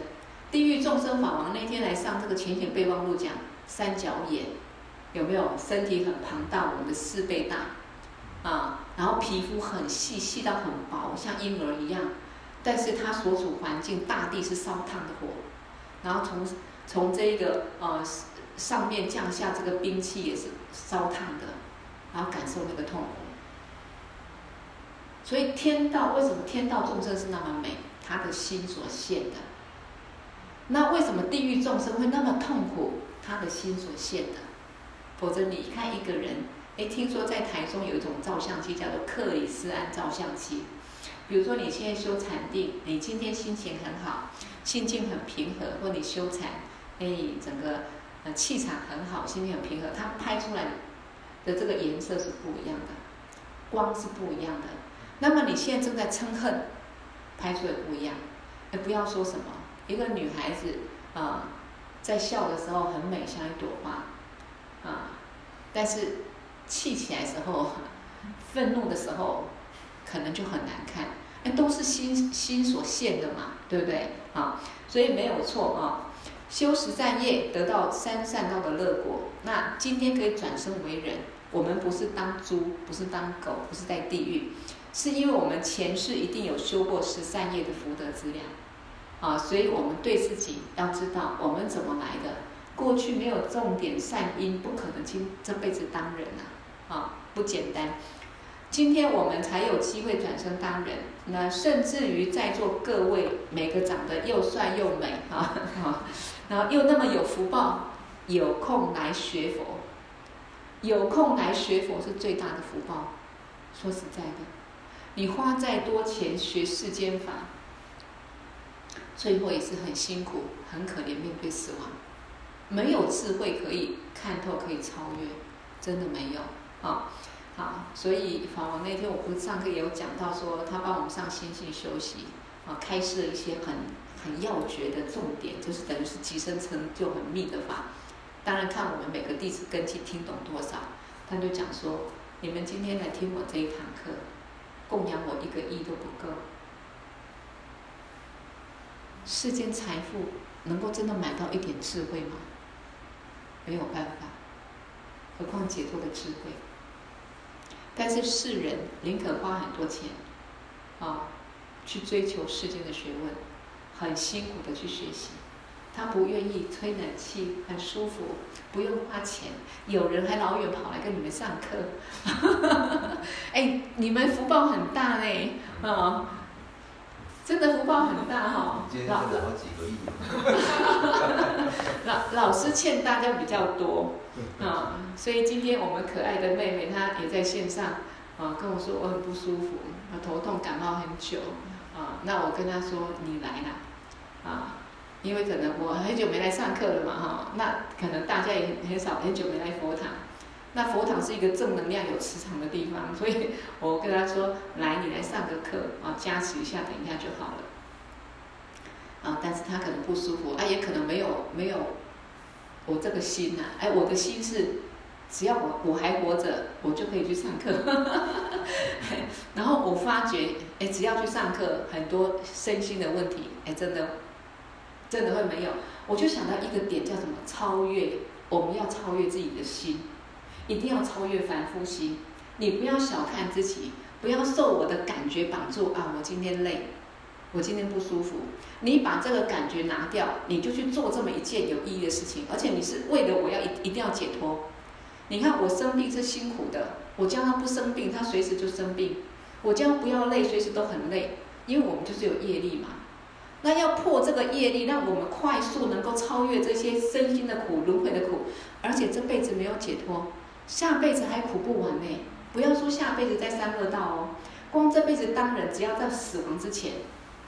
地狱众生法王那天来上这个浅显备忘录讲三角眼，有没有？身体很庞大，我们的四倍大，啊，然后皮肤很细，细到很薄，像婴儿一样。但是他所处环境，大地是烧烫的火，然后从从这个呃上面降下这个兵器也是烧烫的，然后感受那个痛苦。所以天道为什么天道众生是那么美？他的心所现的。那为什么地狱众生会那么痛苦？他的心所现的，否则你看一个人，哎，听说在台中有一种照相机叫做克里斯安照相机。比如说你现在修禅定，你今天心情很好，心境很平和，或你修禅，哎，整个呃气场很好，心情很平和，它拍出来的这个颜色是不一样的，光是不一样的。那么你现在正在嗔恨，拍出来不一样。哎，不要说什么。一个女孩子啊，在笑的时候很美，像一朵花，啊，但是气起来时候，愤怒的时候，可能就很难看。哎，都是心心所现的嘛，对不对？啊，所以没有错啊。修十善业得到三善道的乐果，那今天可以转生为人，我们不是当猪，不是当狗，不是在地狱，是因为我们前世一定有修过十善业的福德资粮。啊，所以我们对自己要知道，我们怎么来的。过去没有种点善因，不可能今这辈子当人呐，啊，不简单。今天我们才有机会转生当人。那甚至于在座各位，每个长得又帅又美，啊，然后又那么有福报，有空来学佛，有空来学佛是最大的福报。说实在的，你花再多钱学世间法。最后也是很辛苦、很可怜，面对死亡，没有智慧可以看透、可以超越，真的没有啊！好，所以法王那天我不是上课也有讲到说，他帮我们上心性修习啊，开设了一些很很要诀的重点，就是等于是即生成就很密的法。当然看我们每个弟子根基听懂多少，他就讲说，你们今天来听我这一堂课，供养我一个亿都不够。世间财富能够真的买到一点智慧吗？没有办法，何况解脱的智慧。但是世人宁可花很多钱，啊，去追求世间的学问，很辛苦的去学习，他不愿意吹冷气，很舒服，不用花钱，有人还老远跑来跟你们上课，哎，你们福报很大嘞，啊。真的福报很大哈，老 老老师欠大家比较多。啊，所以今天我们可爱的妹妹她也在线上啊，跟我说我很不舒服，我头痛感冒很久。啊，那我跟她说你来啦。啊，因为可能我很久没来上课了嘛哈，那可能大家也很少很久没来佛堂。那佛堂是一个正能量、有磁场的地方，所以我跟他说：“来，你来上个课啊，加持一下，等一下就好了。”啊，但是他可能不舒服，啊，也可能没有没有我这个心呐、啊，哎，我的心是只要我我还活着，我就可以去上课。然后我发觉，哎，只要去上课，很多身心的问题，哎，真的真的会没有。我就想到一个点，叫什么？超越。我们要超越自己的心，一定要超越凡夫心。你不要小看自己，不要受我的感觉绑住啊！我今天累，我今天不舒服。你把这个感觉拿掉，你就去做这么一件有意义的事情，而且你是为了我要一一定要解脱。你看我生病是辛苦的，我叫他不生病，他随时就生病；我叫他不要累，随时都很累，因为我们就是有业力嘛。那要破这个业力，让我们快速能够超越这些身心的苦、轮回的苦，而且这辈子没有解脱，下辈子还苦不完呢。不要说下辈子在三恶道哦，光这辈子当人，只要在死亡之前，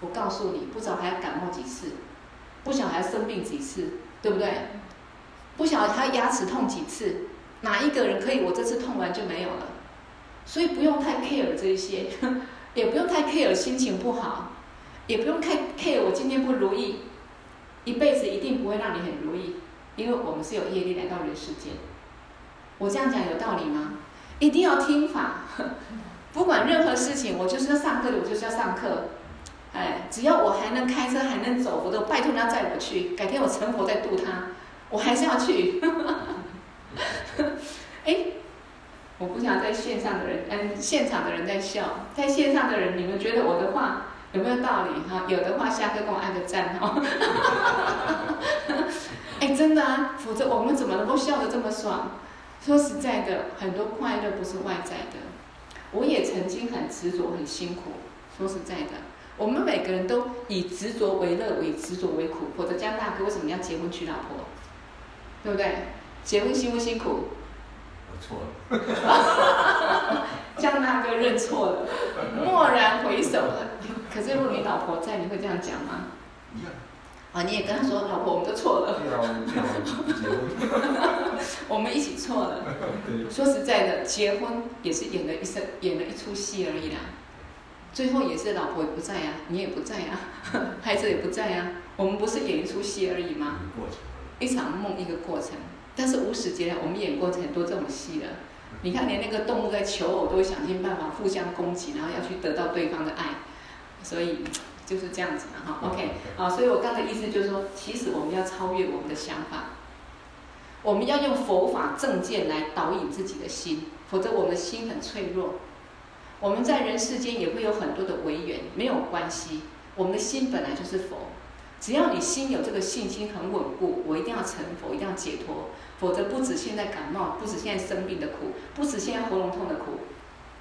我告诉你，不知道还要感冒几次，不晓还要生病几次，对不对？不晓得他牙齿痛几次，哪一个人可以我这次痛完就没有了？所以不用太 care 这一些，也不用太 care 心情不好。也不用太 care，我今天不如意，一辈子一定不会让你很如意，因为我们是有业力来到人世间。我这样讲有道理吗？一定要听法，不管任何事情，我就是要上课的，我就是要上课。哎，只要我还能开车，还能走，我都拜托他载我去。改天我成佛再度他，我还是要去。哎，我不想在线上的人，嗯，现场的人在笑，在线上的人，你们觉得我的话？有没有道理哈？有的话，下课跟我按个赞哈。哎，真的啊，否则我们怎么能够笑得这么爽？说实在的，很多快乐不是外在的。我也曾经很执着，很辛苦。说实在的，我们每个人都以执着为乐，以执着为苦。否则江大哥为什么要结婚娶老婆？对不对？结婚辛不辛苦？我错了。江大哥认错了，蓦然回首了。可是如果你老婆在，你会这样讲吗？啊，你也跟他说，老婆，我们都错了。我们一起错了。说实在的，结婚也是演了一生，演了一出戏而已啦。最后也是老婆也不在啊，你也不在啊，孩子也不在啊。我们不是演一出戏而已吗？一场梦，一个过程。但是无始劫来，我们演过很多这种戏了。你看，连那个动物在求偶，都会想尽办法互相攻击，然后要去得到对方的爱。所以就是这样子的哈，OK，啊，所以我刚才的意思就是说，其实我们要超越我们的想法，我们要用佛法正见来导引自己的心，否则我们的心很脆弱。我们在人世间也会有很多的违缘，没有关系，我们的心本来就是佛，只要你心有这个信心很稳固，我一定要成佛，一定要解脱，否则不止现在感冒，不止现在生病的苦，不止现在喉咙痛的苦，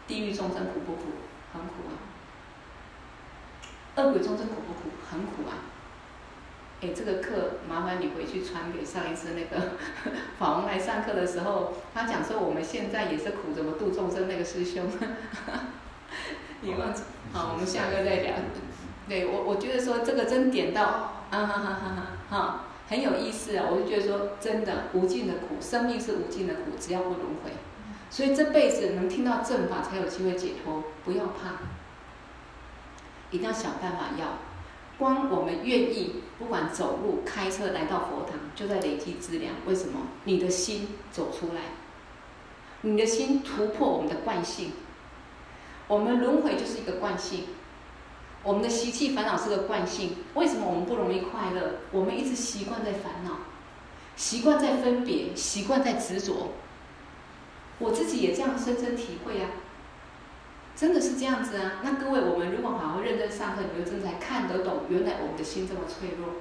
地狱众生苦不苦？很苦啊。恶鬼众生苦不苦？很苦啊！哎，这个课麻烦你回去传给上一次那个 法王来上课的时候，他讲说我们现在也是苦，怎么度众生？那个师兄，你忘记？好，我们下个再聊。对我，我觉得说这个真点到，啊哈哈哈哈哈，很有意思啊！我就觉得说，真的无尽的苦，生命是无尽的苦，只要不轮回，所以这辈子能听到正法，才有机会解脱，不要怕。一定要想办法要，光我们愿意，不管走路、开车来到佛堂，就在累积资粮。为什么？你的心走出来，你的心突破我们的惯性。我们轮回就是一个惯性，我们的习气烦恼是个惯性。为什么我们不容易快乐？我们一直习惯在烦恼，习惯在分别，习惯在执着。我自己也这样深深体会啊。真的是这样子啊！那各位，我们如果好好认真上课，你就真的才看得懂，原来我们的心这么脆弱。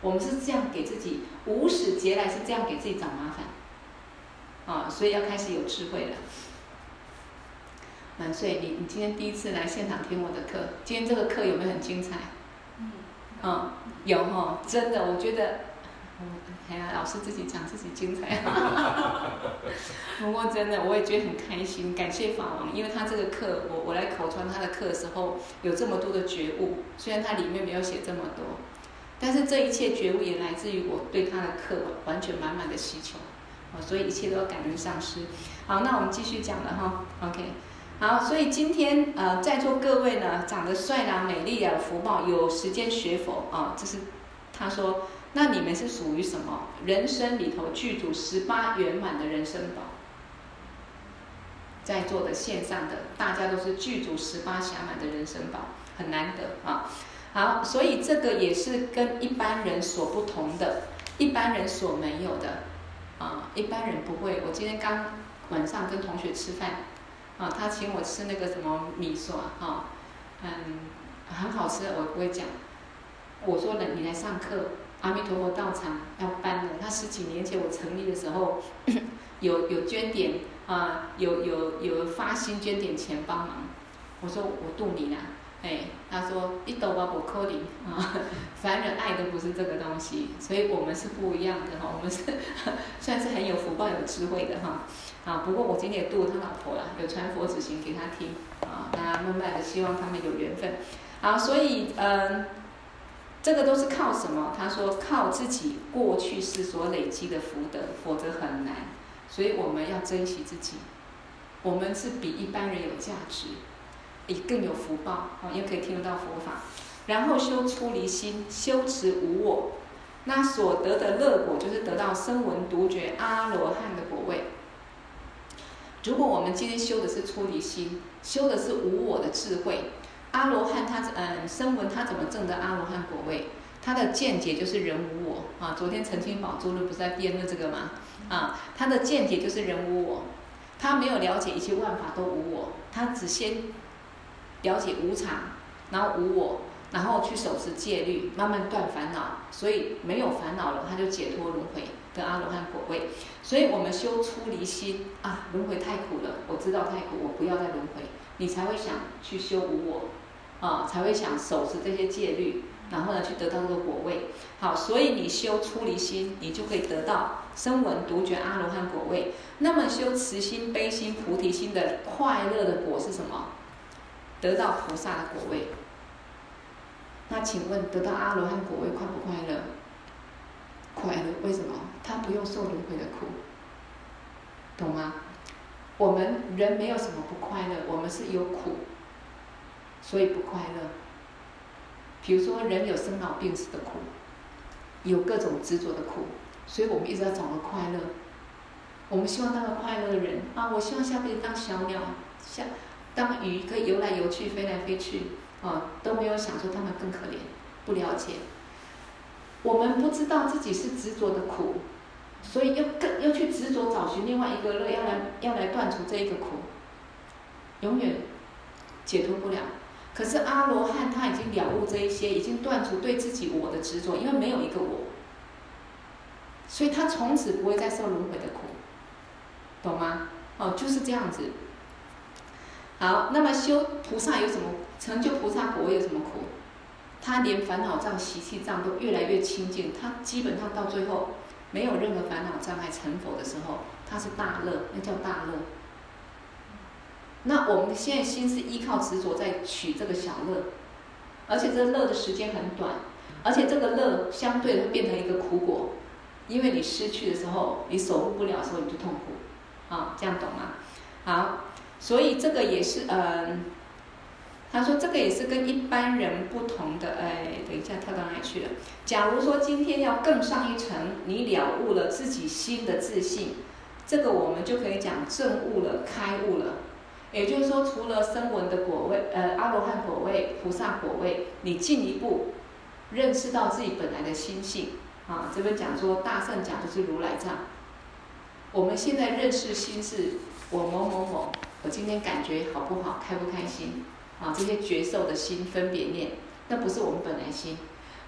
我们是这样给自己，无始劫来是这样给自己找麻烦。啊，所以要开始有智慧了。满岁，你你今天第一次来现场听我的课，今天这个课有没有很精彩？嗯。嗯，有哈，真的，我觉得。哎呀，老师自己讲自己精彩，不过真的我也觉得很开心，感谢法王，因为他这个课，我我来口传他的课的时候，有这么多的觉悟，虽然他里面没有写这么多，但是这一切觉悟也来自于我对他的课完全满满的需求，所以一切都要感恩上师。好，那我们继续讲了哈，OK，好，所以今天呃在座各位呢，长得帅啦、美丽啊、福报，有时间学佛啊，这是他说。那你们是属于什么？人生里头具足十八圆满的人生宝，在座的线上的大家都是具足十八暇满的人生宝，很难得啊！好，所以这个也是跟一般人所不同的，一般人所没有的，啊，一般人不会。我今天刚晚上跟同学吃饭，啊，他请我吃那个什么米索，啊，嗯，很好吃，我不会讲。我说了，你来上课，阿弥陀佛道场要搬了。他十几年前我成立的时候，有有捐点啊，有有有发心捐点钱帮忙。我说我度你啦，哎，他说一斗把我扣你啊，凡人爱的不是这个东西，所以我们是不一样的哈，我们是 算是很有福报、有智慧的哈。啊，不过我今天也度他老婆了，有传佛子行给他听啊，那慢慢的希望他们有缘分。好，所以嗯。这个都是靠什么？他说靠自己过去世所累积的福德，否则很难。所以我们要珍惜自己，我们是比一般人有价值，也更有福报啊，也可以听得到佛法。然后修出离心，修持无我，那所得的乐果就是得到声闻独觉阿罗汉的果位。如果我们今天修的是出离心，修的是无我的智慧。阿罗汉他嗯，声闻他怎么证得阿罗汉果位？他的见解就是人无我啊。昨天澄清宝珠不是在辩论这个吗？啊，他的见解就是人无我，他没有了解一切万法都无我，他只先了解无常，然后无我，然后去守持戒律，慢慢断烦恼，所以没有烦恼了，他就解脱轮回得阿罗汉果位。所以我们修出离心啊，轮回太苦了，我知道太苦，我不要再轮回，你才会想去修无我。啊，才会想守持这些戒律，然后呢，去得到这个果位。好，所以你修出离心，你就可以得到声闻独觉阿罗汉果位。那么修慈心、悲心、菩提心的快乐的果是什么？得到菩萨的果位。那请问，得到阿罗汉果位快不快乐？快乐，为什么？他不用受轮回的苦，懂吗？我们人没有什么不快乐，我们是有苦。所以不快乐。比如说，人有生老病死的苦，有各种执着的苦，所以我们一直要找个快乐。我们希望当个快乐的人啊！我希望下辈子当小鸟，像当鱼，可以游来游去，飞来飞去，啊，都没有想说他们更可怜，不了解。我们不知道自己是执着的苦，所以又更又去执着找寻另外一个乐，要来要来断除这一个苦，永远解脱不了。可是阿罗汉他已经了悟这一些，已经断除对自己我的执着，因为没有一个我，所以他从此不会再受轮回的苦，懂吗？哦，就是这样子。好，那么修菩萨有什么成就？菩萨果有什么苦？他连烦恼障、习气障都越来越清净，他基本上到最后没有任何烦恼障碍，成佛的时候，他是大乐，那叫大乐。那我们现在心是依靠执着在取这个小乐，而且这个乐的时间很短，而且这个乐相对会变成一个苦果，因为你失去的时候，你守护不了的时候，你就痛苦，啊，这样懂吗？好，所以这个也是，嗯，他说这个也是跟一般人不同的，哎，等一下跳到哪里去了？假如说今天要更上一层，你了悟了自己心的自信，这个我们就可以讲证悟了，开悟了。也就是说，除了声闻的果位，呃，阿罗汉果位、菩萨果位，你进一步认识到自己本来的心性啊。这边讲说，大圣讲的是如来藏。我们现在认识心是，我某某某，我今天感觉好不好，开不开心啊？这些觉受的心分别念，那不是我们本来心。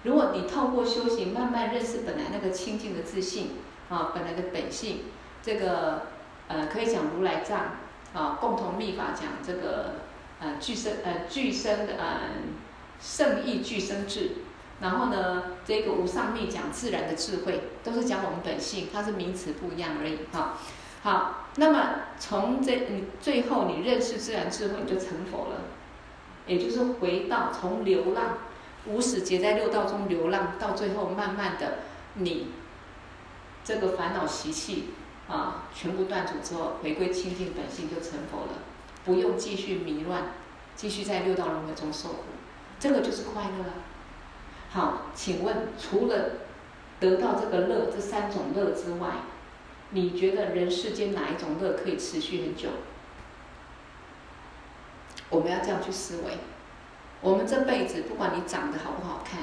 如果你透过修行，慢慢认识本来那个清净的自信啊，本来的本性，这个呃，可以讲如来藏。啊，共同密法讲这个，呃，具生呃具生的呃圣意具生智，然后呢，这个无上密讲自然的智慧，都是讲我们本性，它是名词不一样而已哈。好，那么从这你最后你认识自然智慧，你就成佛了，也就是回到从流浪无始劫在六道中流浪，到最后慢慢的你这个烦恼习气。啊，全部断除之后，回归清净本性就成佛了，不用继续迷乱，继续在六道轮回中受苦，这个就是快乐啊。好，请问除了得到这个乐这三种乐之外，你觉得人世间哪一种乐可以持续很久？我们要这样去思维，我们这辈子不管你长得好不好看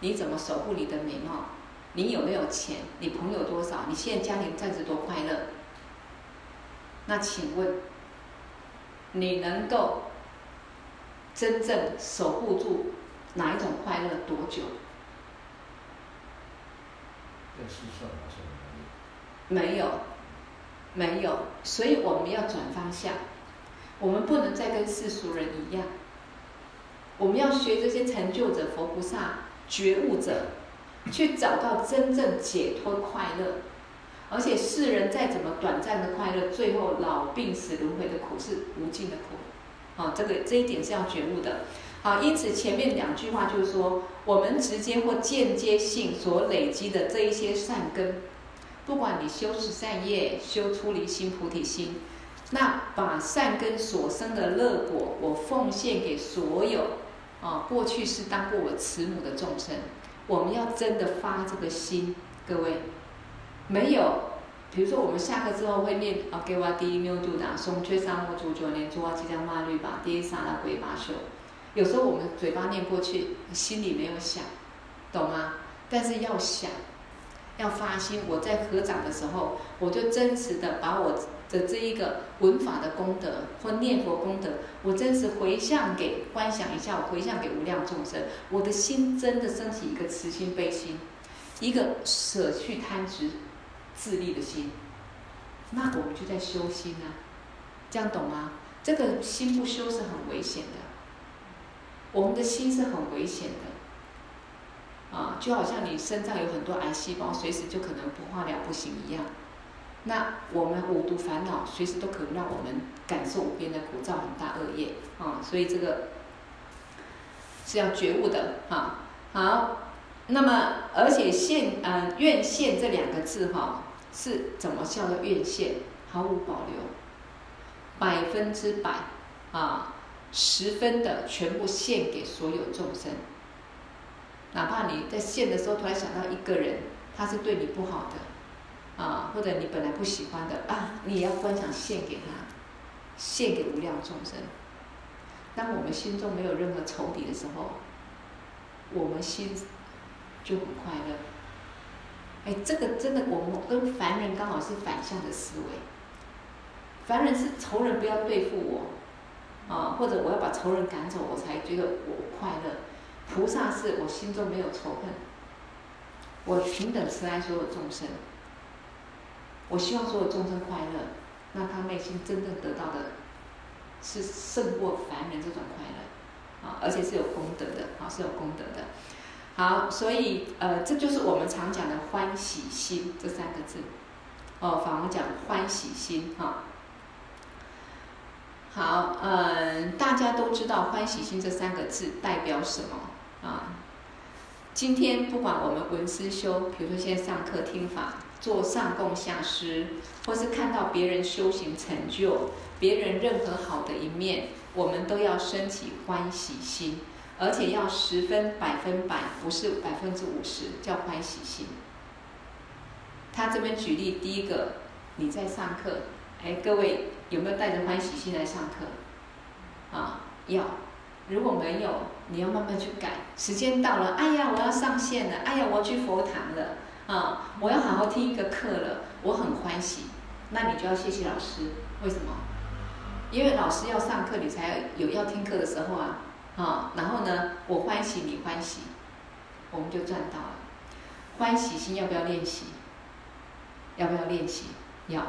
你怎么守护你的美貌？你有没有钱？你朋友多少？你现在家庭暂时多快乐？那请问，你能够真正守护住哪一种快乐多久？没有，没有，所以我们要转方向，我们不能再跟世俗人一样，我们要学这些成就者、佛菩萨、觉悟者，去找到真正解脱快乐。而且世人再怎么短暂的快乐，最后老病死轮回的苦是无尽的苦。啊，这个这一点是要觉悟的。好，因此前面两句话就是说，我们直接或间接性所累积的这一些善根。不管你修持善业，修出离心、菩提心，那把善根所生的乐果，我奉献给所有啊，过去是当过我慈母的众生。我们要真的发这个心，各位，没有，比如说我们下课之后会念啊，给我第一妙度达，松缺三摩主九年，诸阿吉祥马律吧，第一刹那归八修。有时候我们嘴巴念过去，心里没有想，懂吗？但是要想。要发心，我在合掌的时候，我就真实的把我的这一个文法的功德或念佛功德，我真是回向给观想一下，我回向给无量众生，我的心真的升起一个慈心悲心，一个舍去贪执自利的心，那我们就在修心啊，这样懂吗？这个心不修是很危险的，我们的心是很危险的。啊，就好像你身上有很多癌细胞，随时就可能不化疗不行一样。那我们五毒烦恼随时都可能让我们感受无边的苦，造很大恶业啊。所以这个是要觉悟的啊。好，那么而且献呃愿献这两个字哈、是怎么叫做愿献？毫无保留，百分之百啊，十分的全部献给所有众生。哪怕你在献的时候突然想到一个人，他是对你不好的，啊，或者你本来不喜欢的啊，你也要观想献给他，献给无量众生。当我们心中没有任何仇敌的时候，我们心就很快乐。哎，这个真的，我们跟凡人刚好是反向的思维。凡人是仇人不要对付我，啊，或者我要把仇人赶走，我才觉得我快乐。菩萨是我心中没有仇恨，我平等慈爱所有众生，我希望所有众生快乐，那他内心真正得到的，是胜过凡人这种快乐，啊，而且是有功德的，啊，是有功德的。好，所以呃，这就是我们常讲的欢喜心这三个字，哦，法王讲欢喜心，哈。好，嗯，大家都知道欢喜心这三个字代表什么？啊，今天不管我们闻思修，比如说现在上课听法，做上供下施，或是看到别人修行成就，别人任何好的一面，我们都要升起欢喜心，而且要十分百分百，不是百分之五十，叫欢喜心。他这边举例，第一个，你在上课，哎，各位有没有带着欢喜心来上课？啊，要。如果没有，你要慢慢去改。时间到了，哎呀，我要上线了，哎呀，我要去佛堂了，啊，我要好好听一个课了，我很欢喜。那你就要谢谢老师，为什么？因为老师要上课，你才有要听课的时候啊，啊，然后呢，我欢喜，你欢喜，我们就赚到了。欢喜心要不要练习？要不要练习？要，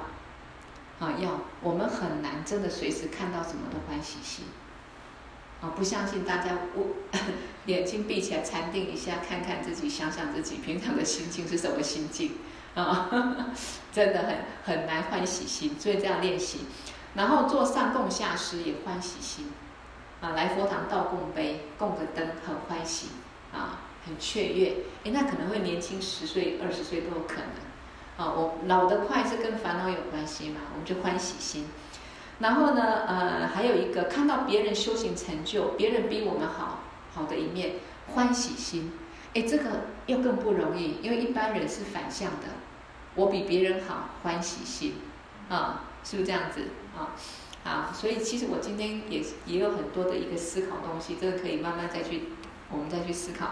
啊，要。我们很难真的随时看到什么的欢喜心。啊，不相信大家，我眼睛闭起来禅定一下，看看自己，想想自己平常的心境是什么心境啊？真的很很难欢喜心，所以这样练习。然后做上供下施也欢喜心，啊，来佛堂倒供杯，供个灯很欢喜，啊，很雀跃。诶，那可能会年轻十岁、二十岁都有可能。啊，我老得快是跟烦恼有关系嘛？我们就欢喜心。然后呢，呃，还有一个看到别人修行成就，别人比我们好好的一面，欢喜心。哎，这个又更不容易，因为一般人是反向的，我比别人好，欢喜心，啊，是不是这样子啊？好，所以其实我今天也也有很多的一个思考东西，这个可以慢慢再去，我们再去思考。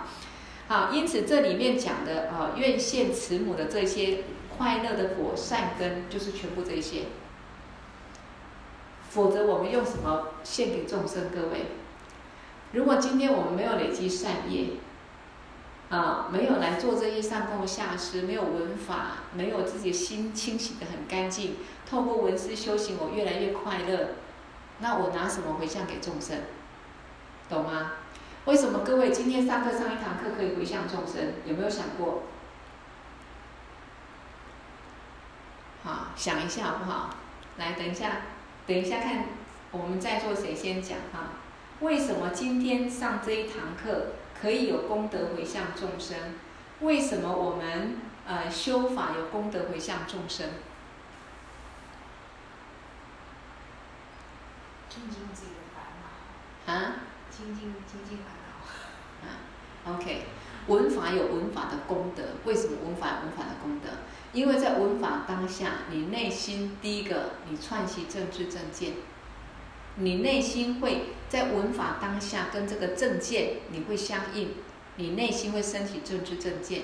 好，因此这里面讲的啊，愿献慈母的这些快乐的果善根，就是全部这些。否则我们用什么献给众生？各位，如果今天我们没有累积善业，啊，没有来做这些上供下施，没有闻法，没有自己心清洗得很干净，透过闻思修行，我越来越快乐，那我拿什么回向给众生？懂吗？为什么各位今天上课上一堂课可以回向众生？有没有想过？好，想一下好不好？来，等一下，等一下看我们在座谁先讲哈？为什么今天上这一堂课可以有功德回向众生？为什么我们呃修法有功德回向众生？清净自己的烦恼。啊？清净清净烦恼。啊，OK，文法有文法的功德，为什么文法有文法的功德？因为在文法当下，你内心第一个，你串习政治正见。你内心会在闻法当下跟这个正见你会相应，你内心会升起正知正见，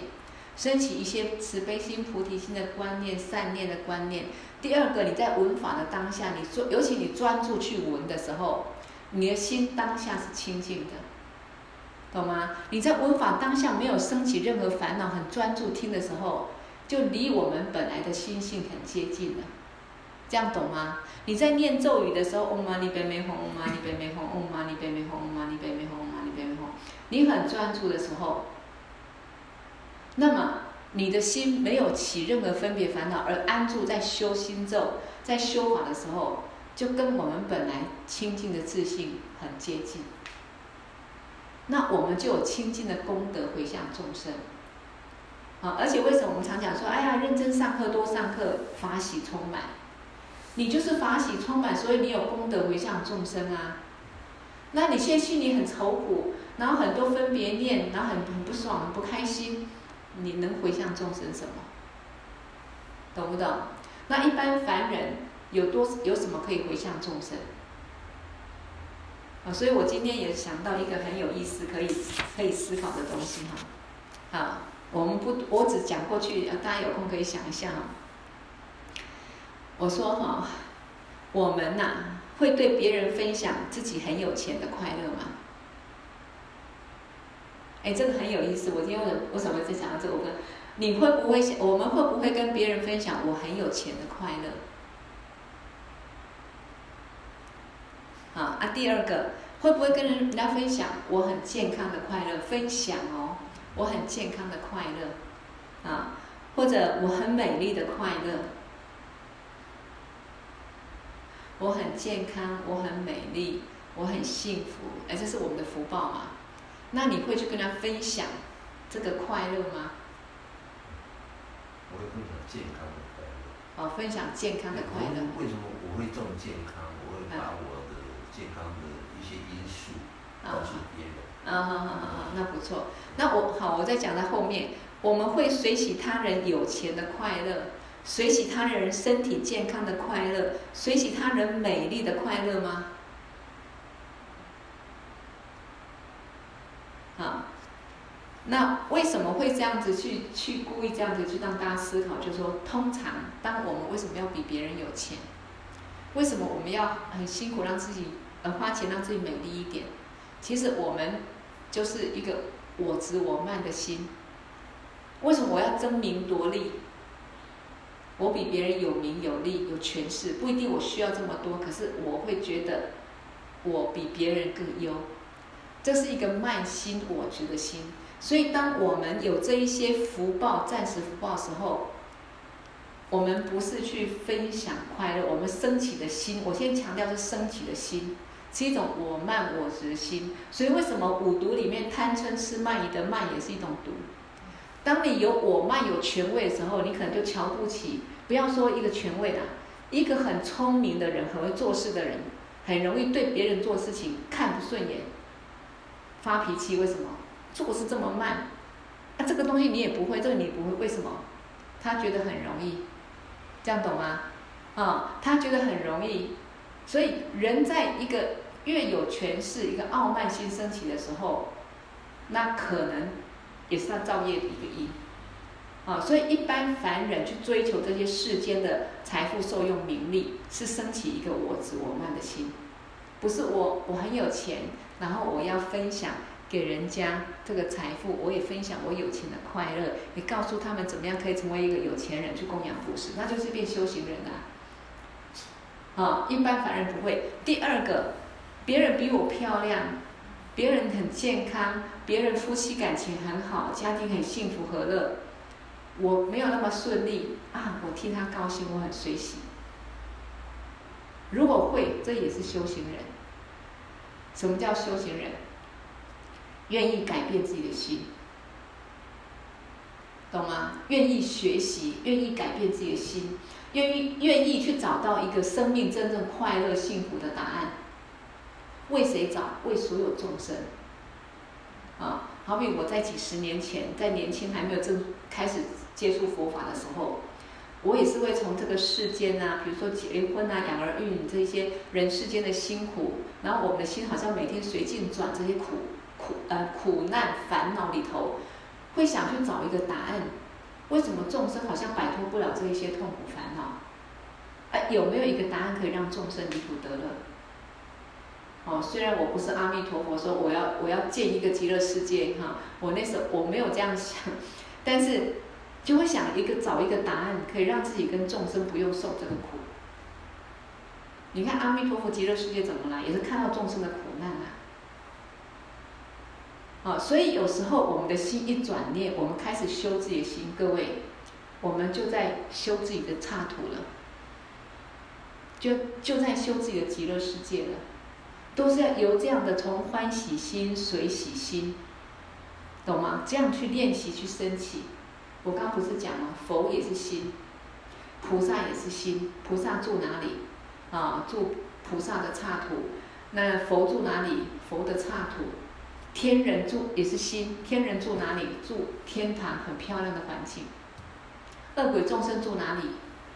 升起一些慈悲心、菩提心的观念、善念的观念。第二个，你在闻法的当下，你专尤其你专注去闻的时候，你的心当下是清净的，懂吗？你在闻法当下没有升起任何烦恼，很专注听的时候，就离我们本来的心性很接近了。这样懂吗？你在念咒语的时候，嗡嘛呢呗咪吽，嗡嘛呢呗咪吽，嗡嘛呢呗咪吽，嗡嘛呢呗咪吽，嗡嘛呢呗咪吽。你很专注的时候，那么你的心没有起任何分别烦恼，而安住在修心咒，在修法的时候，就跟我们本来清净的自信很接近。那我们就有清净的功德回向众生。啊，而且为什么我们常讲说，哎呀，认真上课，多上课，法喜充满。你就是法喜充满，所以你有功德回向众生啊。那你现在心里很愁苦，然后很多分别念，然后很很不爽、很不开心，你能回向众生什么？懂不懂？那一般凡人有多有什么可以回向众生？啊，所以我今天也想到一个很有意思、可以可以思考的东西哈。好，我们不，我只讲过去，大家有空可以想一下哈。我说哈，我们呐、啊、会对别人分享自己很有钱的快乐吗？哎，这个很有意思。我今天为什么为什么在讲到这个？我问你会不会想？我们会不会跟别人分享我很有钱的快乐？啊啊！第二个，会不会跟人家分享我很健康的快乐？分享哦，我很健康的快乐，啊，或者我很美丽的快乐。我很健康，我很美丽，我很幸福，哎，这是我们的福报嘛？那你会去跟他分享这个快乐吗？我会分享健康的快乐。哦，分享健康的快乐。为什么我会这么健康？我会把我的健康的一些因素告诉别人。啊，好好好好，那不错。那我好，我再讲在后面，我们会随喜他人有钱的快乐。随喜他人身体健康的快乐，随喜他人美丽的快乐吗？啊，那为什么会这样子去去故意这样子去让大家思考？就是说，通常当我们为什么要比别人有钱？为什么我们要很辛苦让自己呃花钱让自己美丽一点？其实我们就是一个我执我慢的心。为什么我要争名夺利？我比别人有名有利有权势，不一定我需要这么多，可是我会觉得我比别人更优，这是一个慢心我执的心。所以当我们有这一些福报、暂时福报时候，我们不是去分享快乐，我们升起的心，我先强调是升起的心，是一种我慢我执的心。所以为什么五毒里面贪嗔痴慢疑的慢也是一种毒？当你有我慢有权位的时候，你可能就瞧不起。不要说一个权位的，一个很聪明的人，很会做事的人，很容易对别人做事情看不顺眼，发脾气。为什么？做事这么慢，啊，这个东西你也不会，这个你不会，为什么？他觉得很容易，这样懂吗？啊、他觉得很容易，所以人在一个越有权势、一个傲慢心升起的时候，那可能。也是他造业的一个因。啊，所以一般凡人去追求这些世间的财富、受用、名利，是升起一个我执、我慢的心，不是我我很有钱，然后我要分享给人家这个财富，我也分享我有钱的快乐，也告诉他们怎么样可以成为一个有钱人去供养布施，那就是变修行人啊。啊，一般凡人不会。第二个，别人比我漂亮，别人很健康，别人夫妻感情很好，家庭很幸福和乐。我没有那么顺利啊，我替他高兴，我很随喜。如果会，这也是修行人。什么叫修行人？愿意改变自己的心，懂吗？愿意学习，愿意改变自己的心，愿意愿意去找到一个生命真正快乐幸福的答案。为谁找？为所有众生。啊，好比我在几十年前，在年轻还没有正开始。接触佛法的时候，我也是会从这个世间啊，比如说结婚啊、养儿育女这些人世间的辛苦，然后我们的心好像每天随境转，这些苦苦呃苦难烦恼里头，会想去找一个答案：为什么众生好像摆脱不了这一些痛苦烦恼？哎，有没有一个答案可以让众生离苦得乐？哦，虽然我不是阿弥陀佛说我要我要建一个极乐世界哈，我那时候我没有这样想，但是。就会想一个找一个答案，可以让自己跟众生不用受这个苦。你看阿弥陀佛极乐世界怎么来，也是看到众生的苦难啊。啊，所以有时候我们的心一转念，我们开始修自己的心，各位，我们就在修自己的刹土了，就就在修自己的极乐世界了，都是要由这样的从欢喜心、随喜心，懂吗？这样去练习去升起。我刚不是讲了，佛也是心，菩萨也是心。菩萨住哪里？啊，住菩萨的刹土。那佛住哪里？佛的刹土。天人住也是心，天人住哪里？住天堂，很漂亮的环境。恶鬼众生住哪里？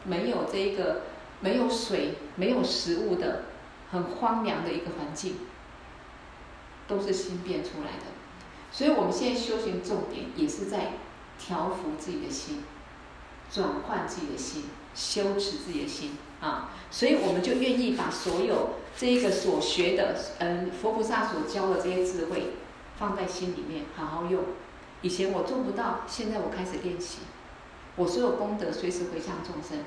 没有这个，没有水，没有食物的，很荒凉的一个环境，都是心变出来的。所以我们现在修行重点也是在。调伏自己的心，转换自己的心，修持自己的心啊！所以我们就愿意把所有这一个所学的，嗯，佛菩萨所教的这些智慧，放在心里面好好用。以前我做不到，现在我开始练习。我所有功德随时回向众生。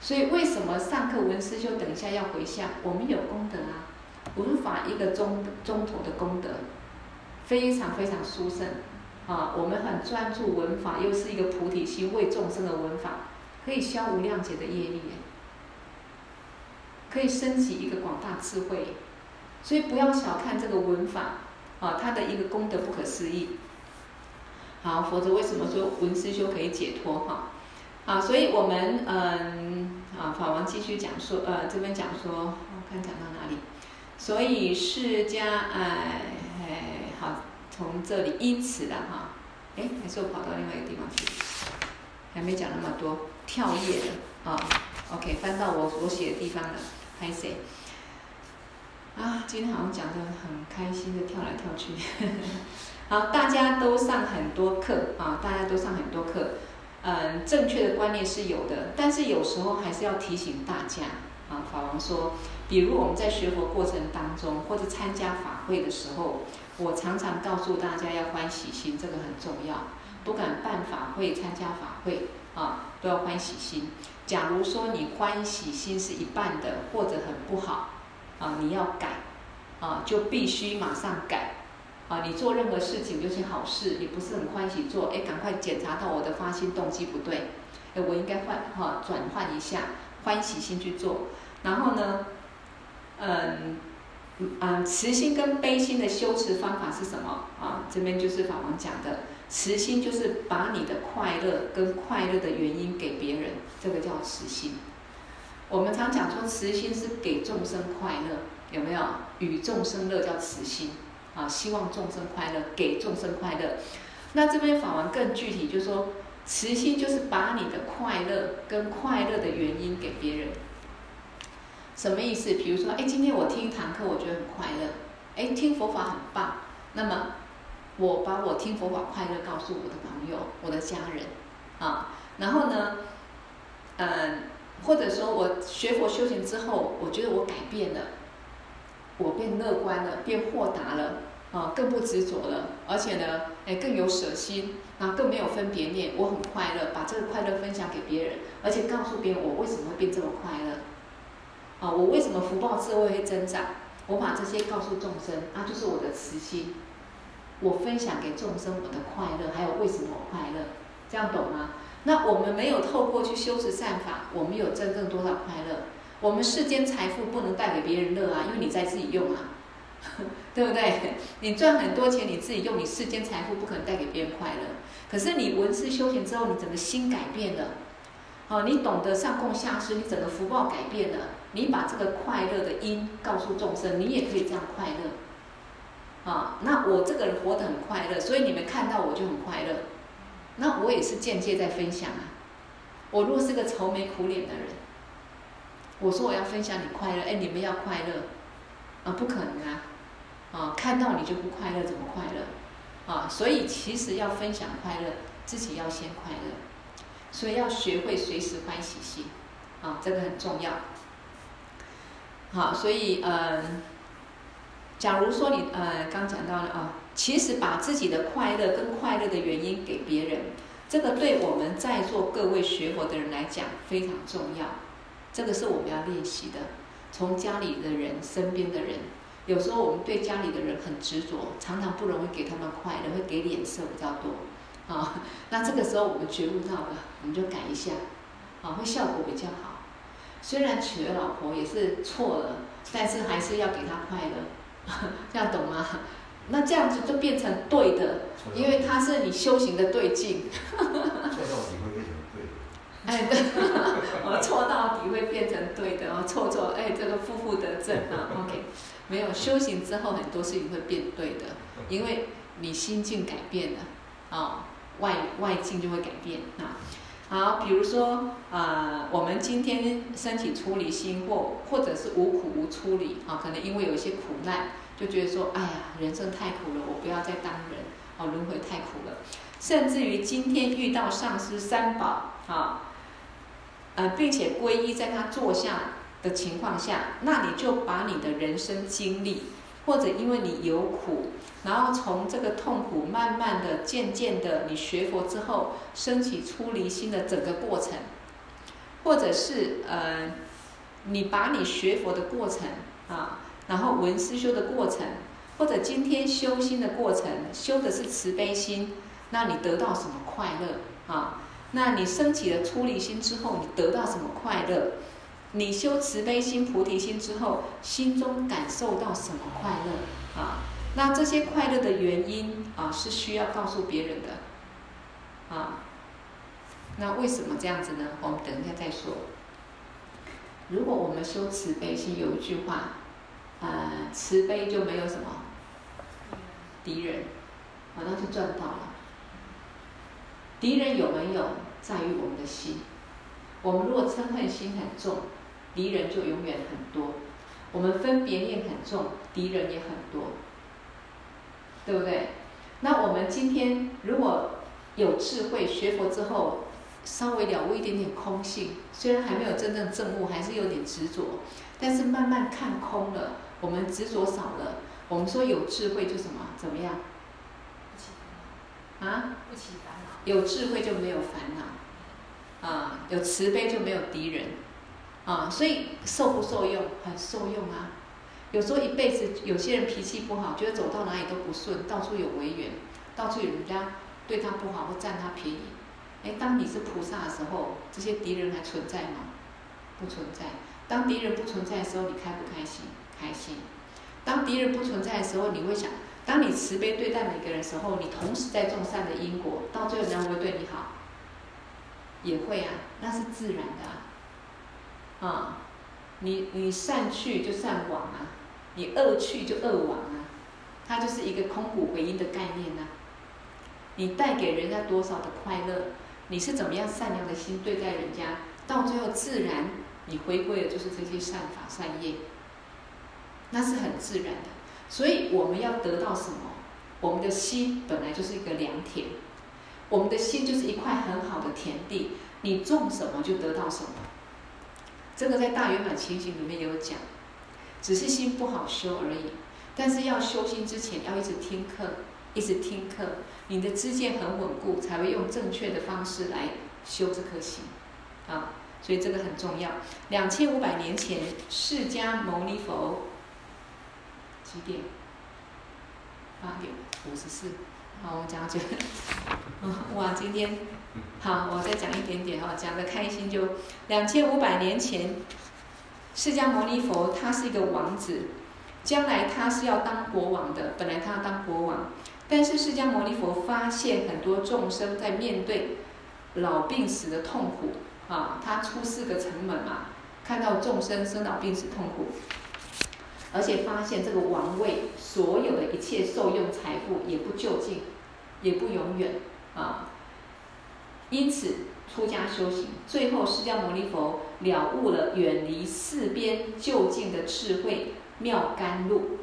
所以为什么上课文思修等一下要回向？我们有功德啊，文法一个钟钟头的功德，非常非常殊胜。啊，我们很专注文法，又是一个菩提心为众生的文法，可以消无量劫的业力，可以升起一个广大智慧，所以不要小看这个文法，啊，它的一个功德不可思议。好，否则为什么说文思修可以解脱？哈，啊，所以我们嗯，啊，法王继续讲说，呃，这边讲说，我看讲到哪里？所以释迦，哎，哎，好。从这里依此的哈，哎，还是我跑到另外一个地方去，还没讲那么多，跳页了啊。OK，翻到我我写的地方了，拍谁？啊，今天好像讲的很开心的跳来跳去。好，大家都上很多课啊，大家都上很多课。嗯，正确的观念是有的，但是有时候还是要提醒大家啊。法王说，比如我们在学佛过程当中，或者参加法会的时候。我常常告诉大家要欢喜心，这个很重要。不管办法会、参加法会啊，都要欢喜心。假如说你欢喜心是一半的，或者很不好啊，你要改啊，就必须马上改啊。你做任何事情，尤其好事，你不是很欢喜做，哎，赶快检查到我的发心动机不对，哎，我应该换哈，转换一下，欢喜心去做。然后呢，嗯。嗯，慈心跟悲心的修持方法是什么？啊，这边就是法王讲的，慈心就是把你的快乐跟快乐的原因给别人，这个叫慈心。我们常讲说慈心是给众生快乐，有没有？与众生乐叫慈心啊，希望众生快乐，给众生快乐。那这边法王更具体，就是说慈心就是把你的快乐跟快乐的原因给别人。什么意思？比如说，哎，今天我听一堂课，我觉得很快乐。哎，听佛法很棒。那么，我把我听佛法快乐告诉我的朋友、我的家人，啊，然后呢，嗯，或者说我学佛修行之后，我觉得我改变了，我变乐观了，变豁达了，啊，更不执着了，而且呢，哎，更有舍心，啊，更没有分别念，我很快乐，把这个快乐分享给别人，而且告诉别人我为什么会变这么快乐，啊，我为什么福报智慧会增长，我把这些告诉众生，啊，就是我的慈心。我分享给众生我的快乐，还有为什么我快乐，这样懂吗？那我们没有透过去修持善法，我们有真正多少快乐？我们世间财富不能带给别人乐啊，因为你在自己用啊，对不对？你赚很多钱你自己用，你世间财富不可能带给别人快乐。可是你闻思修行之后，你整个心改变了，哦，你懂得上供下施，你整个福报改变了，你把这个快乐的因告诉众生，你也可以这样快乐。啊，那我这个人活得很快乐，所以你们看到我就很快乐。那我也是间接在分享啊。我如果是个愁眉苦脸的人，我说我要分享你快乐，哎，你们要快乐，啊，不可能啊，啊，看到你就不快乐，怎么快乐？啊，所以其实要分享快乐，自己要先快乐，所以要学会随时欢喜心，啊，这个很重要。好，所以嗯。假如说你呃刚讲到了啊，其实把自己的快乐跟快乐的原因给别人，这个对我们在座各位学佛的人来讲非常重要。这个是我们要练习的。从家里的人、身边的人，有时候我们对家里的人很执着，常常不容易给他们快乐，会给脸色比较多啊。那这个时候我们觉悟到了，我们就改一下，啊，会效果比较好。虽然娶了老婆也是错了，但是还是要给他快乐。这样懂吗？那这样子就变成对的，因为它是你修行的对境。错到底会变成对的。哎，对，我错到底会变成对的哦，错错，哎，这个负负得正啊。OK，没有修行之后，很多事情会变对的，因为你心境改变了啊，外外境就会改变啊。好，比如说啊、呃，我们今天身体出离心，或或者是无苦无出离啊，可能因为有一些苦难，就觉得说，哎呀，人生太苦了，我不要再当人，哦，轮回太苦了。甚至于今天遇到上师三宝啊，呃，并且皈依在他座下的情况下，那你就把你的人生经历，或者因为你有苦。然后从这个痛苦，慢慢的、渐渐的，你学佛之后升起出离心的整个过程，或者是呃，你把你学佛的过程啊，然后闻思修的过程，或者今天修心的过程，修的是慈悲心，那你得到什么快乐啊？那你升起了出离心之后，你得到什么快乐？你修慈悲心、菩提心之后，心中感受到什么快乐啊？那这些快乐的原因啊，是需要告诉别人的，啊，那为什么这样子呢？我们等一下再说。如果我们修慈悲心，有一句话，呃，慈悲就没有什么敌人，啊，那就赚到了。敌人有没有，在于我们的心。我们如果嗔恨心很重，敌人就永远很多；我们分别念很重，敌人也很多。对不对？那我们今天如果有智慧，学佛之后，稍微了悟一点点空性，虽然还没有真正证悟，还是有点执着，但是慢慢看空了，我们执着少了。我们说有智慧就什么？怎么样？不起烦恼。啊？不起烦恼。有智慧就没有烦恼，啊，有慈悲就没有敌人，啊，所以受不受用？很受用啊。有时候一辈子，有些人脾气不好，觉得走到哪里都不顺，到处有违缘，到处有人家对他不好或占他便宜。哎，当你是菩萨的时候，这些敌人还存在吗？不存在。当敌人不存在的时候，你开不开心？开心。当敌人不存在的时候，你会想，当你慈悲对待每个人的时候，你同时在种善的因果，到最后人家会不会对你好？也会啊，那是自然的啊。啊，你你善去就善往啊。你恶去就恶往啊，它就是一个空谷回音的概念呐、啊。你带给人家多少的快乐，你是怎么样善良的心对待人家，到最后自然你回归的就是这些善法善业，那是很自然的。所以我们要得到什么？我们的心本来就是一个良田，我们的心就是一块很好的田地，你种什么就得到什么。这个在大圆满情形里面有讲，只是心不好修而已。但是要修心之前，要一直听课，一直听课，你的知见很稳固，才会用正确的方式来修这颗心，啊，所以这个很重要。两千五百年前，释迦牟尼佛几点？八点五十四。好，我讲这个。哇，今天好，我再讲一点点哈，讲得开心就。两千五百年前，释迦牟尼佛他是一个王子，将来他是要当国王的。本来他要当国王，但是释迦牟尼佛发现很多众生在面对老病死的痛苦啊，他出四个城门嘛，看到众生生老病死痛苦。而且发现这个王位，所有的一切受用财富也不究竟，也不永远啊。因此出家修行，最后释迦牟尼佛了悟了远离四边就近的智慧妙甘露。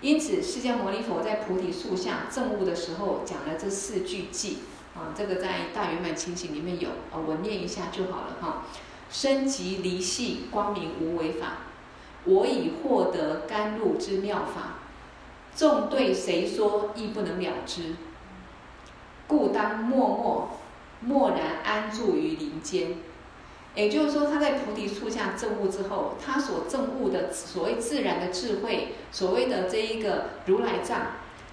因此释迦牟尼佛在菩提树下证悟的时候讲了这四句偈啊，这个在大圆满情形里面有啊，我念一下就好了哈。生即离系光明无为法。我已获得甘露之妙法，纵对谁说亦不能了知，故当默默默然安住于林间。也就是说，他在菩提树下证悟之后，他所证悟的所谓自然的智慧，所谓的这一个如来藏，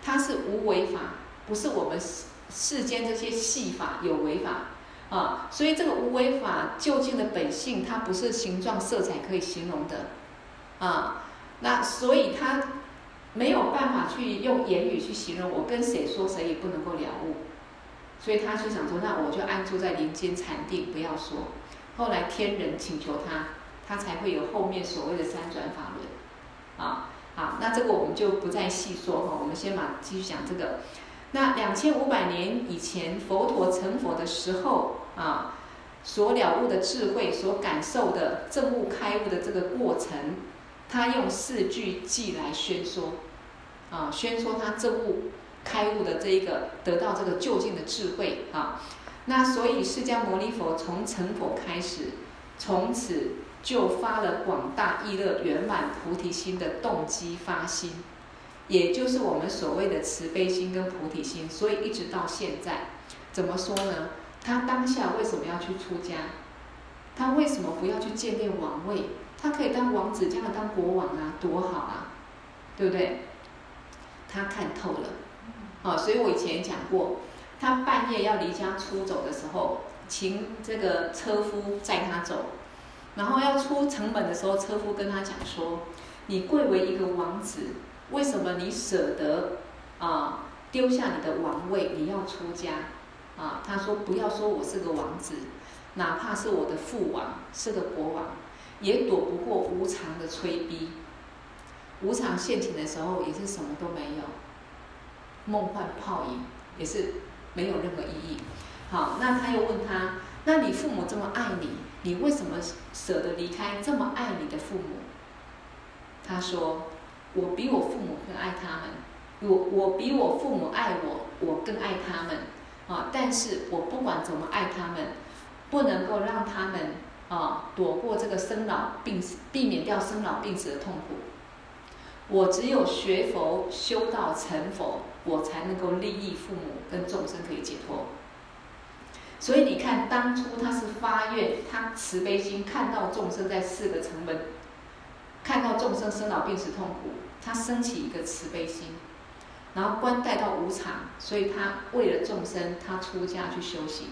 它是无为法，不是我们世世间这些戏法有为法啊。所以这个无为法究竟的本性，它不是形状色彩可以形容的。啊，那所以他没有办法去用言语去形容，我跟谁说谁也不能够了悟，所以他就想说，那我就安住在林间禅定，不要说。后来天人请求他，他才会有后面所谓的三转法轮。啊，好，那这个我们就不再细说哈，我们先把继续讲这个。那两千五百年以前，佛陀成佛的时候啊，所了悟的智慧，所感受的证悟开悟的这个过程。他用四句偈来宣说，啊，宣说他证悟开悟的这一个得到这个究竟的智慧啊。那所以释迦牟尼佛从成佛开始，从此就发了广大意乐圆满菩提心的动机发心，也就是我们所谓的慈悲心跟菩提心。所以一直到现在，怎么说呢？他当下为什么要去出家？他为什么不要去建立王位？他可以当王子，将来当国王啊，多好啊，对不对？他看透了，啊，所以我以前讲过，他半夜要离家出走的时候，请这个车夫载他走，然后要出城门的时候，车夫跟他讲说：“你贵为一个王子，为什么你舍得啊丢下你的王位，你要出家？”啊，他说：“不要说我是个王子，哪怕是我的父王，是个国王。”也躲不过无常的催逼，无常现前的时候也是什么都没有，梦幻泡影也是没有任何意义。好，那他又问他：那你父母这么爱你，你为什么舍得离开这么爱你的父母？他说：我比我父母更爱他们，我我比我父母爱我，我更爱他们啊！但是我不管怎么爱他们，不能够让他们。啊，躲过这个生老病死，避免掉生老病死的痛苦。我只有学佛修道成佛，我才能够利益父母跟众生可以解脱。所以你看，当初他是发愿，他慈悲心看到众生在四个城门，看到众生生老病死痛苦，他升起一个慈悲心，然后观待到无常，所以他为了众生，他出家去修行，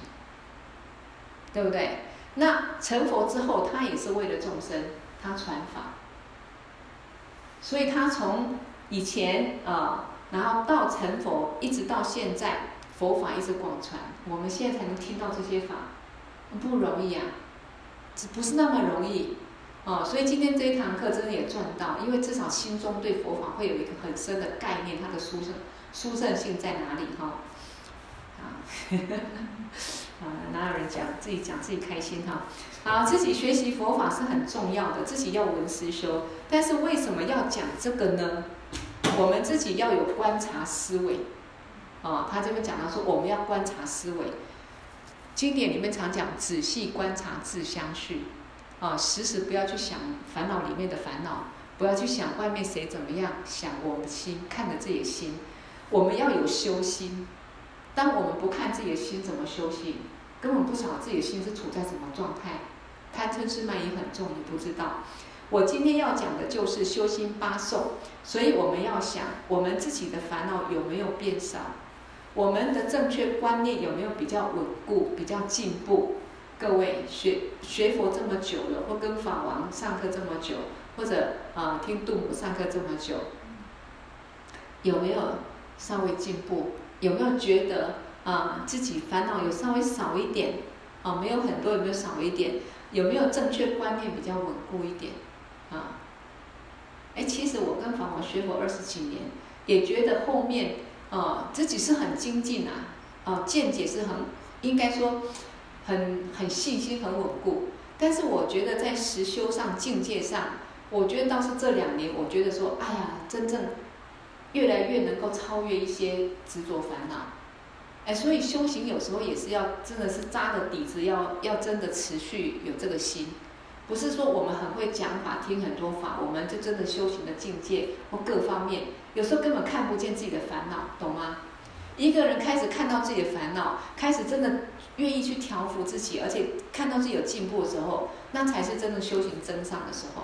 对不对？那成佛之后，他也是为了众生，他传法。所以他从以前啊，然后到成佛，一直到现在，佛法一直广传，我们现在才能听到这些法，不容易啊，这不是那么容易啊。所以今天这一堂课真的也赚到，因为至少心中对佛法会有一个很深的概念，它的殊胜殊胜性在哪里哈？啊。啊，哪有人讲自己讲自己开心哈？好，自己学习佛法是很重要的，自己要闻思修。但是为什么要讲这个呢？我们自己要有观察思维。啊，他这边讲到说，我们要观察思维。经典里面常讲，仔细观察自相续。啊，时时不要去想烦恼里面的烦恼，不要去想外面谁怎么样，想我们心，看着自己的心。我们要有修心。当我们不看自己的心，怎么修心？根本不晓得自己的心是处在什么状态。贪嗔痴慢疑很重，你不知道。我今天要讲的就是修心八受，所以我们要想，我们自己的烦恼有没有变少？我们的正确观念有没有比较稳固、比较进步？各位学学佛这么久了，或跟法王上课这么久，或者啊、听度母上课这么久，有没有稍微进步？有没有觉得啊、自己烦恼有稍微少一点？啊、没有很多，有没有少一点？有没有正确观念比较稳固一点？哎，其实我跟法王学佛二十几年，也觉得后面。啊，自己是很精进啊，啊，见解是很，应该说很，很很信心很稳固。但是我觉得在实修上境界上，我觉得倒是这两年，我觉得说，哎呀，真正越来越能够超越一些执着烦恼。哎，所以修行有时候也是要真的是扎的底子，要要真的持续有这个心。不是说我们很会讲法，听很多法，我们就真的修行的境界或各方面，有时候根本看不见自己的烦恼，懂吗？一个人开始看到自己的烦恼，开始真的愿意去调伏自己，而且看到自己有进步的时候，那才是真的修行真上的时候。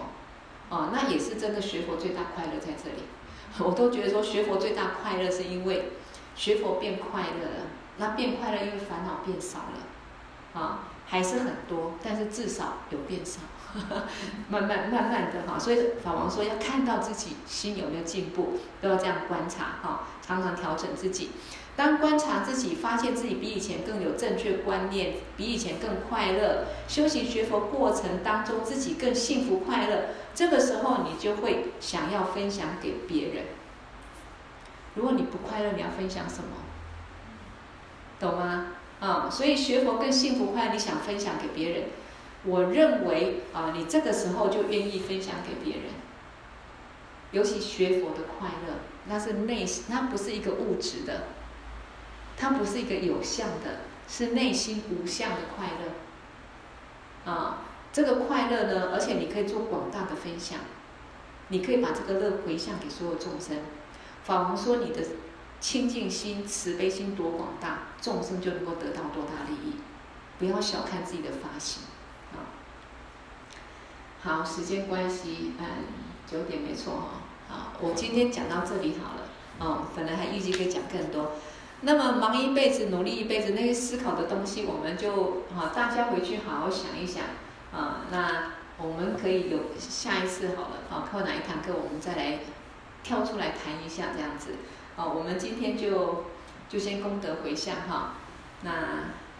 哦，那也是真的学佛最大快乐在这里。我都觉得说学佛最大快乐是因为学佛变快乐了，那变快乐因为烦恼变少了，啊。还是很多，但是至少有变少，慢慢慢慢的哈，所以法王说要看到自己心有没有进步，都要这样观察哈，常常调整自己。当观察自己，发现自己比以前更有正确观念，比以前更快乐，修行学佛过程当中自己更幸福快乐，这个时候你就会想要分享给别人。如果你不快乐，你要分享什么？懂吗？啊、所以学佛更幸福快乐，你想分享给别人，我认为啊，你这个时候就愿意分享给别人。尤其学佛的快乐，那是内，那不是一个物质的，它不是一个有相的，是内心无相的快乐。啊，这个快乐呢，而且你可以做广大的分享，你可以把这个乐回向给所有众生。法王说你的。清净心、慈悲心多广大，众生就能够得到多大利益。不要小看自己的发心！好，时间关系，嗯，九点没错哈。好，我今天讲到这里好了。哦，本来还预计可以讲更多。那么忙一辈子，努力一辈子，那些思考的东西，我们就好，大家回去好好想一想啊。那我们可以有下一次好了啊，课哪一堂课，我们再来跳出来谈一下这样子。好，我们今天就就先功德回向哈。那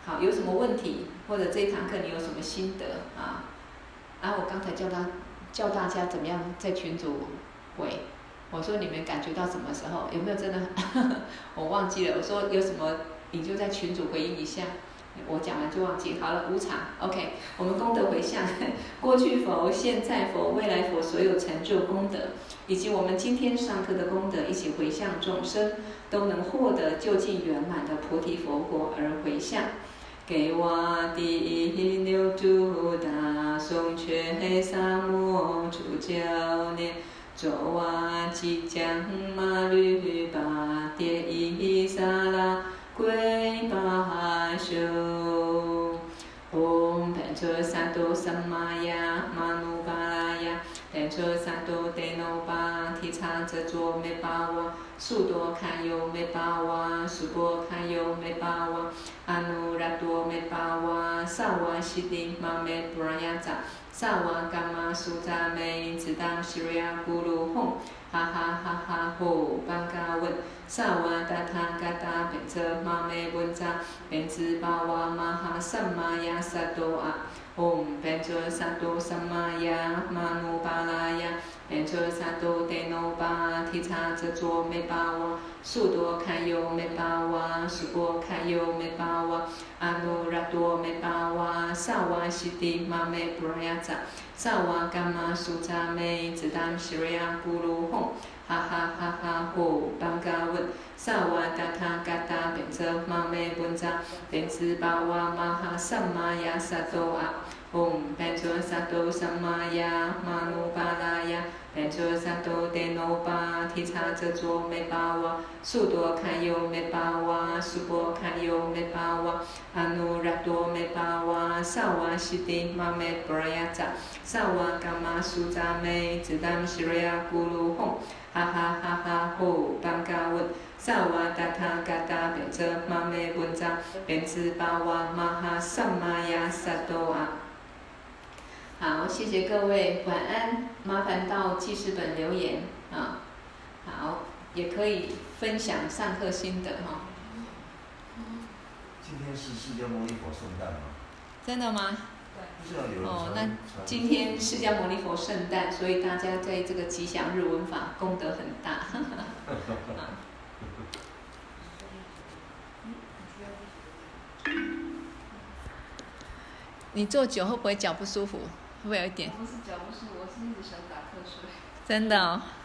好，有什么问题或者这一堂课你有什么心得啊？啊，我刚才叫他叫大家怎么样在群组回，我说你们感觉到什么时候？有没有真的？我忘记了。我说有什么你就在群组回应一下。我讲完就忘记。好了，无常。OK，我们功德回向，过去佛、现在佛、未来佛所有成就功德。以及我们今天上课的功德，一起回向众生，都能获得究竟圆满的菩提佛果而回向。给我第一牛犊大松却萨摩主教念，卓瓦吉将马律巴迭伊萨拉归巴修。唵，班卓萨埵萨玛雅玛努巴拉雅。班卓萨埵德那巴提叉遮卓美巴哇，速多堪尤美巴哇，速波堪尤美巴哇，阿努多美巴哇，萨哇悉地玛美布拉雅扎，萨哇伽玛苏扎美，只当悉瑞亚咕噜哄，哈哈哈哈吼，班嘎文，萨哇达他嘎达班卓玛美文扎，班智巴哇玛哈萨玛雅萨多啊。嗡，班卓萨埵萨玛雅玛努巴拉雅，班卓萨埵德那巴提叉遮卓美巴哇，速多堪尤美巴哇，速波堪尤美巴哇，阿努拉多美巴哇，萨瓦西提玛美布拉雅扎，萨瓦伽玛苏扎美，只当西瑞亚咕噜吽。哈哈哈哈！呼班嘎问，萨瓦达他嘎达班卓玛美本扎，变兹巴瓦玛哈萨玛雅萨多阿，嗡变则萨多萨玛亚玛努巴拉亚。变作萨多德诺巴提查则卓美巴瓦，苏多堪尤美巴瓦，苏波堪尤美巴瓦，阿努拉多美巴瓦，萨瓦西蒂玛美布拉亚扎，萨瓦伽玛苏扎美，兹达姆西瑞亚咕噜吽，哈哈哈哈呼班嘎问，萨瓦达他嘎达变则玛美本扎，变兹巴瓦玛哈萨玛亚萨多阿。好，谢谢各位，晚安。麻烦到记事本留言啊。好，也可以分享上课心得哈。今天是释迦牟尼佛圣诞吗？真的吗？对。哦，那今天释迦牟尼佛圣诞，所以大家在这个吉祥日文法功德很大。你坐久会不会脚不舒服？会不会有一点？不是脚不舒服，我是一直想打瞌睡。真的哦。